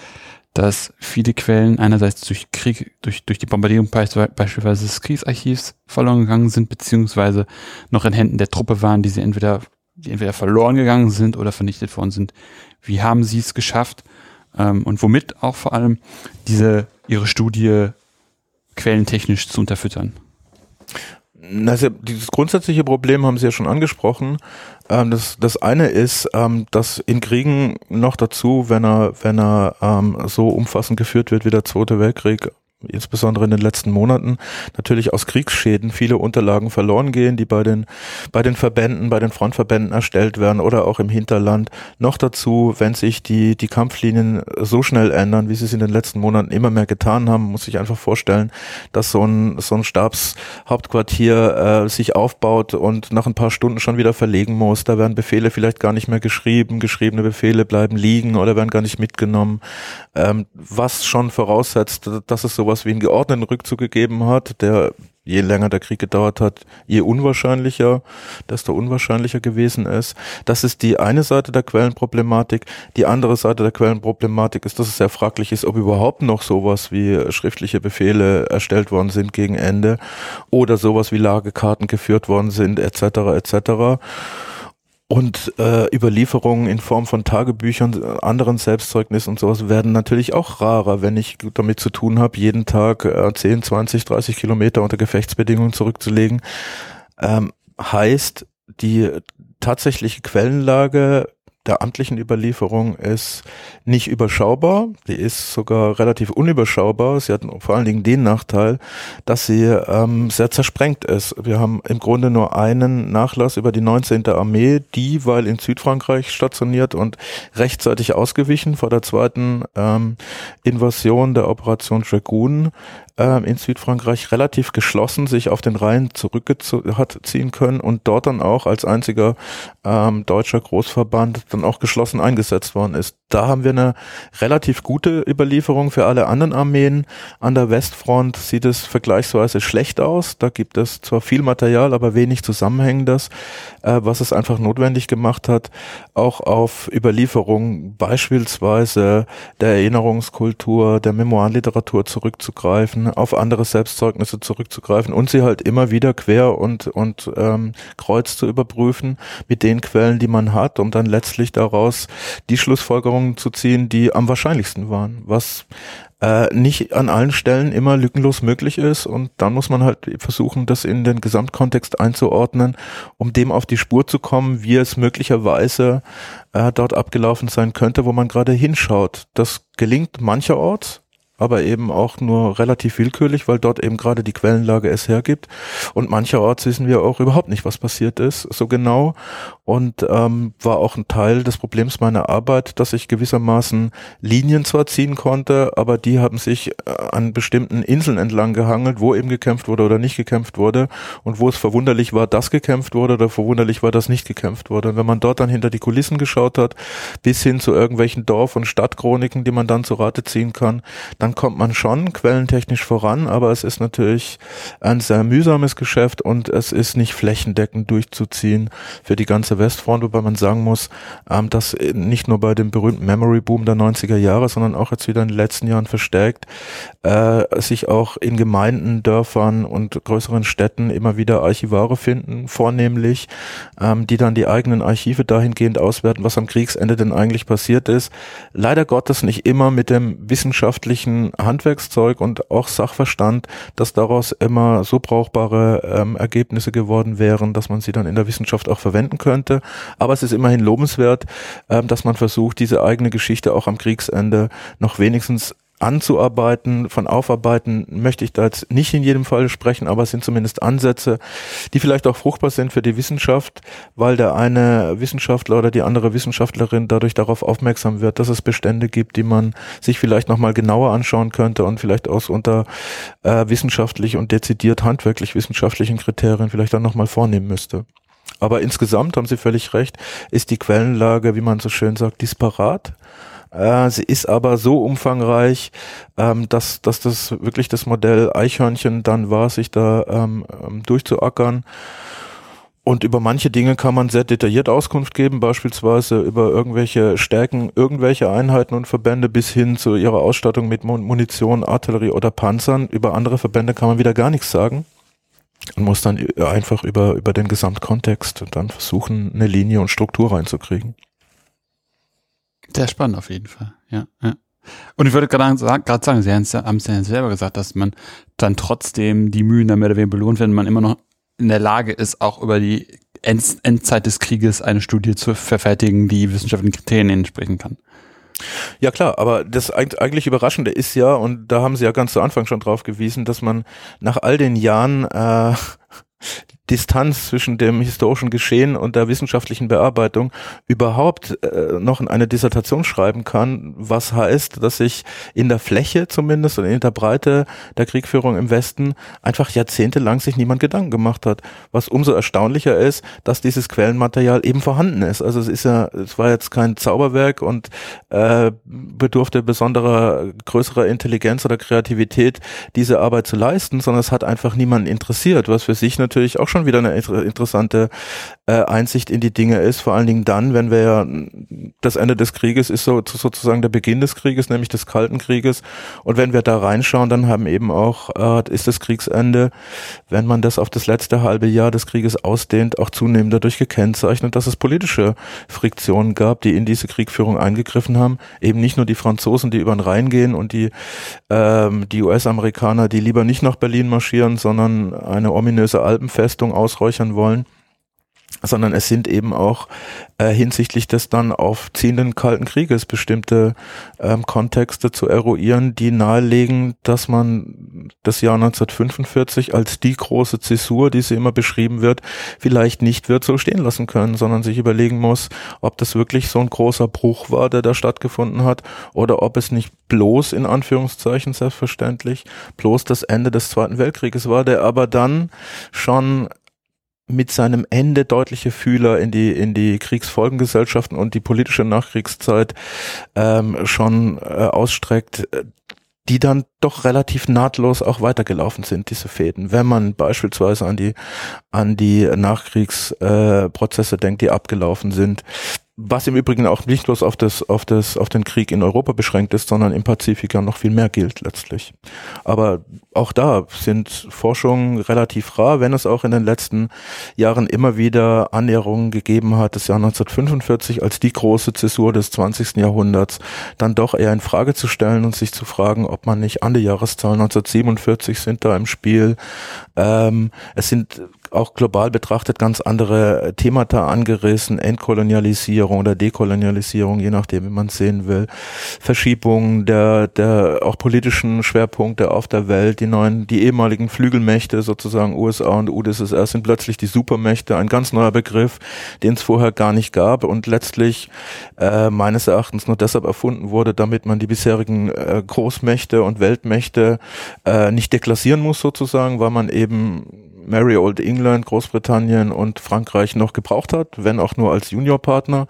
Speaker 1: dass viele Quellen einerseits durch Krieg, durch, durch die Bombardierung beispielsweise des Kriegsarchivs verloren gegangen sind, beziehungsweise noch in Händen der Truppe waren, die sie entweder die entweder verloren gegangen sind oder vernichtet worden sind. Wie haben sie es geschafft ähm, und womit auch vor allem diese ihre Studie quellentechnisch zu unterfüttern?
Speaker 2: Also dieses grundsätzliche Problem haben Sie ja schon angesprochen. Ähm, das, das eine ist, ähm, dass in Kriegen noch dazu, wenn er, wenn er ähm, so umfassend geführt wird wie der Zweite Weltkrieg, insbesondere in den letzten Monaten natürlich aus Kriegsschäden viele Unterlagen verloren gehen, die bei den, bei den Verbänden, bei den Frontverbänden erstellt werden oder auch im Hinterland. Noch dazu, wenn sich die, die Kampflinien so schnell ändern, wie sie es in den letzten Monaten immer mehr getan haben, muss ich einfach vorstellen, dass so ein, so ein Stabshauptquartier äh, sich aufbaut und nach ein paar Stunden schon wieder verlegen muss. Da werden Befehle vielleicht gar nicht mehr geschrieben, geschriebene Befehle bleiben liegen oder werden gar nicht mitgenommen, ähm, was schon voraussetzt, dass es so sowas wie einen geordneten Rückzug gegeben hat, der je länger der Krieg gedauert hat, je unwahrscheinlicher, desto unwahrscheinlicher gewesen ist. Das ist die eine Seite der Quellenproblematik. Die andere Seite der Quellenproblematik ist, dass es sehr fraglich ist, ob überhaupt noch sowas wie schriftliche Befehle erstellt worden sind gegen Ende oder sowas wie Lagekarten geführt worden sind, etc. etc. Und äh, Überlieferungen in Form von Tagebüchern, anderen Selbstzeugnissen und sowas werden natürlich auch rarer, wenn ich damit zu tun habe, jeden Tag äh, 10, 20, 30 Kilometer unter Gefechtsbedingungen zurückzulegen. Ähm, heißt, die tatsächliche Quellenlage der amtlichen Überlieferung ist nicht überschaubar. Die ist sogar relativ unüberschaubar. Sie hat vor allen Dingen den Nachteil, dass sie ähm, sehr zersprengt ist. Wir haben im Grunde nur einen Nachlass über die 19. Armee, die, weil in Südfrankreich stationiert und rechtzeitig ausgewichen vor der zweiten ähm, Invasion der Operation Dragoon, ähm, in Südfrankreich relativ geschlossen sich auf den Rhein zurückgezogen hat ziehen können und dort dann auch als einziger ähm, deutscher Großverband dann auch geschlossen eingesetzt worden ist. Da haben wir eine relativ gute Überlieferung für alle anderen Armeen. An der Westfront sieht es vergleichsweise schlecht aus. Da gibt es zwar viel Material, aber wenig Zusammenhängendes, äh, was es einfach notwendig gemacht hat, auch auf Überlieferung beispielsweise der Erinnerungskultur, der Memoirenliteratur zurückzugreifen auf andere Selbstzeugnisse zurückzugreifen und sie halt immer wieder quer und, und ähm, kreuz zu überprüfen mit den Quellen, die man hat, um dann letztlich daraus die Schlussfolgerungen zu ziehen, die am wahrscheinlichsten waren, was äh, nicht an allen Stellen immer lückenlos möglich ist und dann muss man halt versuchen, das in den Gesamtkontext einzuordnen, um dem auf die Spur zu kommen, wie es möglicherweise äh, dort abgelaufen sein könnte, wo man gerade hinschaut. Das gelingt mancherorts, aber eben auch nur relativ willkürlich, weil dort eben gerade die Quellenlage es hergibt. Und mancherorts wissen wir auch überhaupt nicht, was passiert ist, so genau. Und ähm, war auch ein Teil des Problems meiner Arbeit, dass ich gewissermaßen Linien zwar ziehen konnte, aber die haben sich äh, an bestimmten Inseln entlang gehangelt, wo eben gekämpft wurde oder nicht gekämpft wurde und wo es verwunderlich war, dass gekämpft wurde oder verwunderlich war, dass nicht gekämpft wurde. Und wenn man dort dann hinter die Kulissen geschaut hat, bis hin zu irgendwelchen Dorf- und Stadtchroniken, die man dann zu Rate ziehen kann, dann dann kommt man schon quellentechnisch voran, aber es ist natürlich ein sehr mühsames Geschäft und es ist nicht flächendeckend durchzuziehen für die ganze Westfront, wobei man sagen muss, ähm, dass nicht nur bei dem berühmten Memory Boom der 90er Jahre, sondern auch jetzt wieder in den letzten Jahren verstärkt, äh, sich auch in Gemeinden, Dörfern und größeren Städten immer wieder Archivare finden, vornehmlich, ähm, die dann die eigenen Archive dahingehend auswerten, was am Kriegsende denn eigentlich passiert ist. Leider Gottes nicht immer mit dem wissenschaftlichen Handwerkszeug und auch Sachverstand, dass daraus immer so brauchbare ähm, Ergebnisse geworden wären, dass man sie dann in der Wissenschaft auch verwenden könnte. Aber es ist immerhin lobenswert, ähm, dass man versucht, diese eigene Geschichte auch am Kriegsende noch wenigstens anzuarbeiten, von aufarbeiten möchte ich da jetzt nicht in jedem Fall sprechen, aber es sind zumindest Ansätze, die vielleicht auch fruchtbar sind für die Wissenschaft, weil der eine Wissenschaftler oder die andere Wissenschaftlerin dadurch darauf aufmerksam wird, dass es Bestände gibt, die man sich vielleicht nochmal genauer anschauen könnte und vielleicht aus unter äh, wissenschaftlich und dezidiert handwerklich wissenschaftlichen Kriterien vielleicht dann nochmal vornehmen müsste. Aber insgesamt haben Sie völlig recht, ist die Quellenlage, wie man so schön sagt, disparat. Äh, sie ist aber so umfangreich, ähm, dass, dass das wirklich das Modell Eichhörnchen dann war, sich da ähm, ähm, durchzuackern. Und über manche Dinge kann man sehr detailliert Auskunft geben, beispielsweise über irgendwelche Stärken irgendwelche Einheiten und Verbände bis hin zu ihrer Ausstattung mit Munition, Artillerie oder Panzern. Über andere Verbände kann man wieder gar nichts sagen und muss dann einfach über, über den Gesamtkontext dann versuchen, eine Linie und Struktur reinzukriegen.
Speaker 1: Sehr spannend auf jeden Fall, ja. ja. Und ich würde gerade sagen, Sie haben es ja selber gesagt, dass man dann trotzdem die Mühen damit oder belohnt, wenn man immer noch in der Lage ist, auch über die End Endzeit des Krieges eine Studie zu verfertigen, die wissenschaftlichen Kriterien entsprechen kann.
Speaker 2: Ja klar, aber das eigentlich Überraschende ist ja, und da haben Sie ja ganz zu Anfang schon drauf gewiesen, dass man nach all den Jahren äh, Distanz zwischen dem historischen Geschehen und der wissenschaftlichen Bearbeitung überhaupt äh, noch in eine Dissertation schreiben kann, was heißt, dass sich in der Fläche zumindest und in der Breite der Kriegführung im Westen einfach jahrzehntelang sich niemand Gedanken gemacht hat. Was umso erstaunlicher ist, dass dieses Quellenmaterial eben vorhanden ist. Also es ist ja, es war jetzt kein Zauberwerk und äh, bedurfte besonderer größerer Intelligenz oder Kreativität, diese Arbeit zu leisten, sondern es hat einfach niemanden interessiert, was für sich natürlich auch schon schon wieder eine interessante äh, Einsicht in die Dinge ist, vor allen Dingen dann, wenn wir ja das Ende des Krieges ist so sozusagen der Beginn des Krieges, nämlich des Kalten Krieges. Und wenn wir da reinschauen, dann haben eben auch äh, ist das Kriegsende, wenn man das auf das letzte halbe Jahr des Krieges ausdehnt, auch zunehmend dadurch gekennzeichnet, dass es politische Friktionen gab, die in diese Kriegführung eingegriffen haben. Eben nicht nur die Franzosen, die über den Rhein gehen und die ähm, die US-Amerikaner, die lieber nicht nach Berlin marschieren, sondern eine ominöse Alpenfestung Bevölkerung ausräuchern wollen, sondern es sind eben auch äh, hinsichtlich des dann aufziehenden Kalten Krieges bestimmte ähm, Kontexte zu eruieren, die nahelegen, dass man das Jahr 1945 als die große Zäsur, die sie immer beschrieben wird, vielleicht nicht wird so stehen lassen können, sondern sich überlegen muss, ob das wirklich so ein großer Bruch war, der da stattgefunden hat, oder ob es nicht bloß in Anführungszeichen selbstverständlich bloß das Ende des Zweiten Weltkrieges war, der aber dann schon mit seinem Ende deutliche Fühler in die in die Kriegsfolgengesellschaften und die politische Nachkriegszeit ähm, schon äh, ausstreckt, die dann doch relativ nahtlos auch weitergelaufen sind, diese Fäden. Wenn man beispielsweise an die an die Nachkriegsprozesse äh, denkt, die abgelaufen sind, was im Übrigen auch nicht bloß auf das, auf das, auf den Krieg in Europa beschränkt ist, sondern im Pazifik ja noch viel mehr gilt letztlich. Aber auch da sind Forschungen relativ rar, wenn es auch in den letzten Jahren immer wieder Annäherungen gegeben hat, das Jahr 1945 als die große Zäsur des 20. Jahrhunderts dann doch eher in Frage zu stellen und sich zu fragen, ob man nicht an die Jahreszahl 1947 sind da im Spiel. Ähm, es sind auch global betrachtet ganz andere Themata angerissen, Entkolonialisierung oder Dekolonialisierung, je nachdem, wie man es sehen will, Verschiebung der, der auch politischen Schwerpunkte auf der Welt, die neuen, die ehemaligen Flügelmächte sozusagen USA und UdSSR sind plötzlich die Supermächte, ein ganz neuer Begriff, den es vorher gar nicht gab und letztlich äh, meines Erachtens nur deshalb erfunden wurde, damit man die bisherigen äh, Großmächte und Weltmächte äh, nicht deklassieren muss sozusagen, weil man eben Merry Old England, Großbritannien und Frankreich noch gebraucht hat, wenn auch nur als Juniorpartner.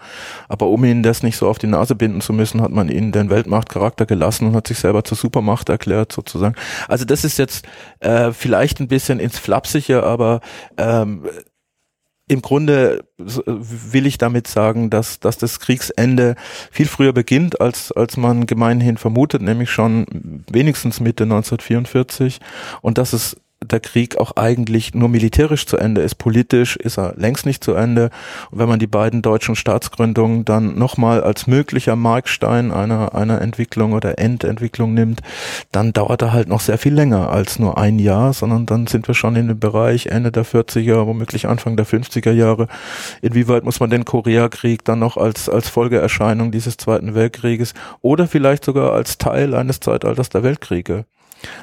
Speaker 2: Aber um ihnen das nicht so auf die Nase binden zu müssen, hat man ihnen den Weltmachtcharakter gelassen und hat sich selber zur Supermacht erklärt, sozusagen. Also das ist jetzt äh, vielleicht ein bisschen ins Flapsige, aber ähm, im Grunde will ich damit sagen, dass, dass das Kriegsende viel früher beginnt, als, als man gemeinhin vermutet, nämlich schon wenigstens Mitte 1944 und dass es der Krieg auch eigentlich nur militärisch zu Ende ist. Politisch ist er längst nicht zu Ende. Und wenn man die beiden deutschen Staatsgründungen dann nochmal als möglicher Markstein einer, einer Entwicklung oder Endentwicklung nimmt, dann dauert er halt noch sehr viel länger als nur ein Jahr, sondern dann sind wir schon in dem Bereich Ende der 40er, womöglich Anfang der 50er Jahre. Inwieweit muss man den Koreakrieg dann noch als, als Folgeerscheinung dieses Zweiten Weltkrieges oder vielleicht sogar als Teil eines Zeitalters der Weltkriege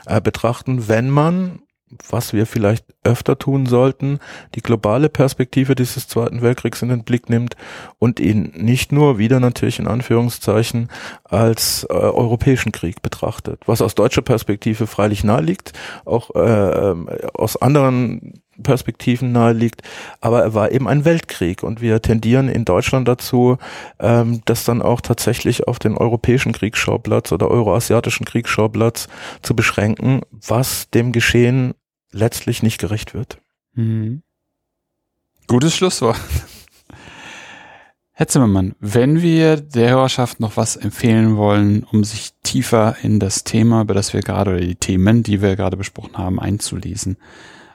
Speaker 2: äh, betrachten, wenn man was wir vielleicht öfter tun sollten, die globale Perspektive dieses Zweiten Weltkriegs in den Blick nimmt und ihn nicht nur wieder natürlich in Anführungszeichen als äh, europäischen Krieg betrachtet. Was aus deutscher Perspektive freilich naheliegt, auch äh, ähm, aus anderen Perspektiven naheliegt, aber er war eben ein Weltkrieg und wir tendieren in Deutschland dazu, ähm, das dann auch tatsächlich auf den europäischen Kriegsschauplatz oder euroasiatischen Kriegsschauplatz zu beschränken, was dem Geschehen letztlich nicht gerecht wird. Mhm.
Speaker 1: Gutes Schlusswort. Herr Zimmermann, wenn wir der Hörerschaft noch was empfehlen wollen, um sich tiefer in das Thema, über das wir gerade, oder die Themen, die wir gerade besprochen haben, einzulesen,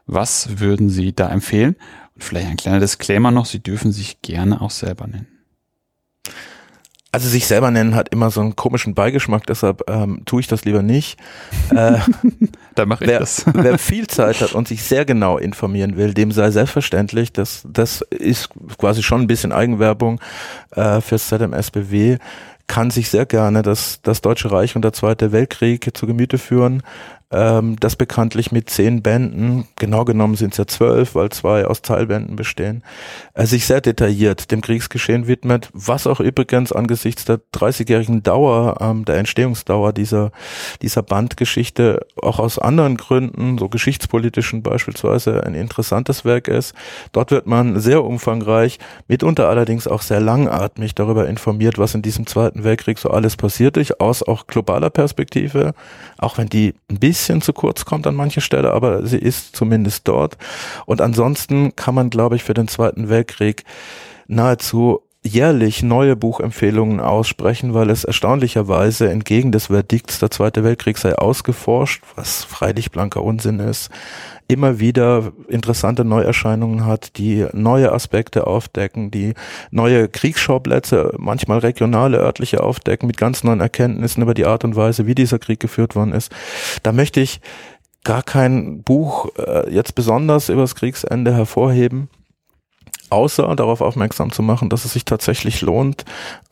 Speaker 1: was würden Sie da empfehlen? Und vielleicht ein kleiner Disclaimer noch, Sie dürfen sich gerne auch selber nennen.
Speaker 2: Also sich selber nennen hat immer so einen komischen Beigeschmack, deshalb ähm, tue ich das lieber nicht. Äh,
Speaker 1: da mache ich
Speaker 2: wer,
Speaker 1: das.
Speaker 2: wer viel Zeit hat und sich sehr genau informieren will, dem sei selbstverständlich, das, das ist quasi schon ein bisschen Eigenwerbung äh, fürs ZMSBW, kann sich sehr gerne das, das Deutsche Reich und der Zweite Weltkrieg zu Gemüte führen ähm, das bekanntlich mit zehn Bänden, genau genommen sind es ja zwölf, weil zwei aus Teilbänden bestehen, äh, sich sehr detailliert dem Kriegsgeschehen widmet, was auch übrigens angesichts der 30-jährigen Dauer, ähm, der Entstehungsdauer dieser, dieser Bandgeschichte auch aus anderen Gründen, so geschichtspolitischen beispielsweise, ein interessantes Werk ist. Dort wird man sehr umfangreich, mitunter allerdings auch sehr langatmig darüber informiert, was in diesem Zweiten Weltkrieg so alles passiert ist, aus auch globaler Perspektive, auch wenn die ein bisschen zu kurz kommt an mancher Stelle, aber sie ist zumindest dort. Und ansonsten kann man, glaube ich, für den Zweiten Weltkrieg nahezu jährlich neue Buchempfehlungen aussprechen, weil es erstaunlicherweise entgegen des Verdikts der Zweite Weltkrieg sei ausgeforscht, was freilich blanker Unsinn ist, immer wieder interessante Neuerscheinungen hat, die neue Aspekte aufdecken, die neue Kriegsschauplätze, manchmal regionale, örtliche aufdecken mit ganz neuen Erkenntnissen über die Art und Weise, wie dieser Krieg geführt worden ist. Da möchte ich gar kein Buch äh, jetzt besonders über das Kriegsende hervorheben außer darauf aufmerksam zu machen, dass es sich tatsächlich lohnt,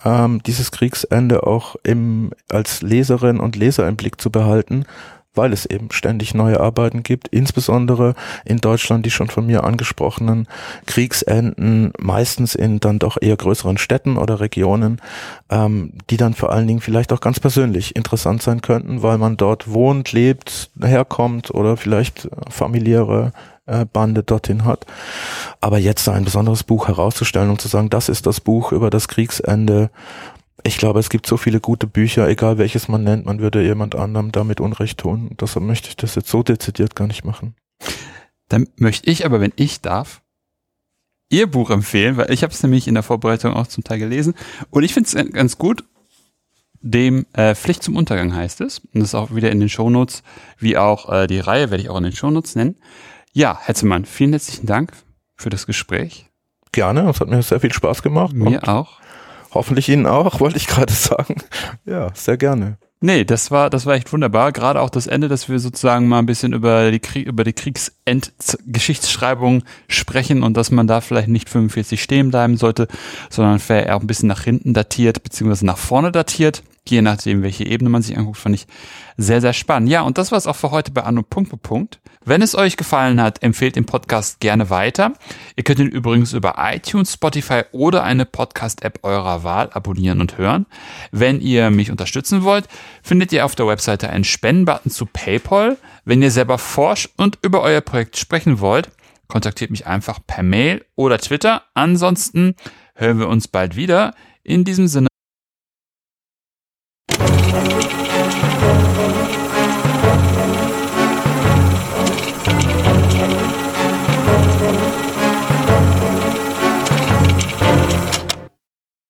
Speaker 2: ähm, dieses Kriegsende auch im, als Leserin und Leser im Blick zu behalten, weil es eben ständig neue Arbeiten gibt, insbesondere in Deutschland die schon von mir angesprochenen Kriegsenden, meistens in dann doch eher größeren Städten oder Regionen, ähm, die dann vor allen Dingen vielleicht auch ganz persönlich interessant sein könnten, weil man dort wohnt, lebt, herkommt oder vielleicht familiäre äh, Bande dorthin hat. Aber jetzt ein besonderes Buch herauszustellen und zu sagen, das ist das Buch über das Kriegsende. Ich glaube, es gibt so viele gute Bücher, egal welches man nennt, man würde jemand anderem damit Unrecht tun. Deshalb möchte ich das jetzt so dezidiert gar nicht machen.
Speaker 1: Dann möchte ich aber, wenn ich darf, Ihr Buch empfehlen, weil ich habe es nämlich in der Vorbereitung auch zum Teil gelesen und ich finde es ganz gut. Dem äh, Pflicht zum Untergang heißt es. Und das ist auch wieder in den Shownotes, wie auch äh, die Reihe werde ich auch in den Shownotes nennen. Ja, Hetzemann, vielen herzlichen Dank für das Gespräch.
Speaker 2: Gerne, es hat mir sehr viel Spaß gemacht.
Speaker 1: Mir auch.
Speaker 2: Hoffentlich Ihnen auch, wollte ich gerade sagen. Ja, sehr gerne.
Speaker 1: Nee, das war, das war echt wunderbar. Gerade auch das Ende, dass wir sozusagen mal ein bisschen über die Krieg, über die Kriegsendgeschichtsschreibung sprechen und dass man da vielleicht nicht 45 stehen bleiben sollte, sondern vielleicht auch ein bisschen nach hinten datiert, beziehungsweise nach vorne datiert je nachdem, welche Ebene man sich anguckt, fand ich sehr, sehr spannend. Ja, und das war es auch für heute bei Anno Punkt, Punkt. Wenn es euch gefallen hat, empfehlt den Podcast gerne weiter. Ihr könnt ihn übrigens über iTunes, Spotify oder eine Podcast-App eurer Wahl abonnieren und hören. Wenn ihr mich unterstützen wollt, findet ihr auf der Webseite einen Spendenbutton zu PayPal. Wenn ihr selber forscht und über euer Projekt sprechen wollt, kontaktiert mich einfach per Mail oder Twitter. Ansonsten hören wir uns bald wieder. In diesem Sinne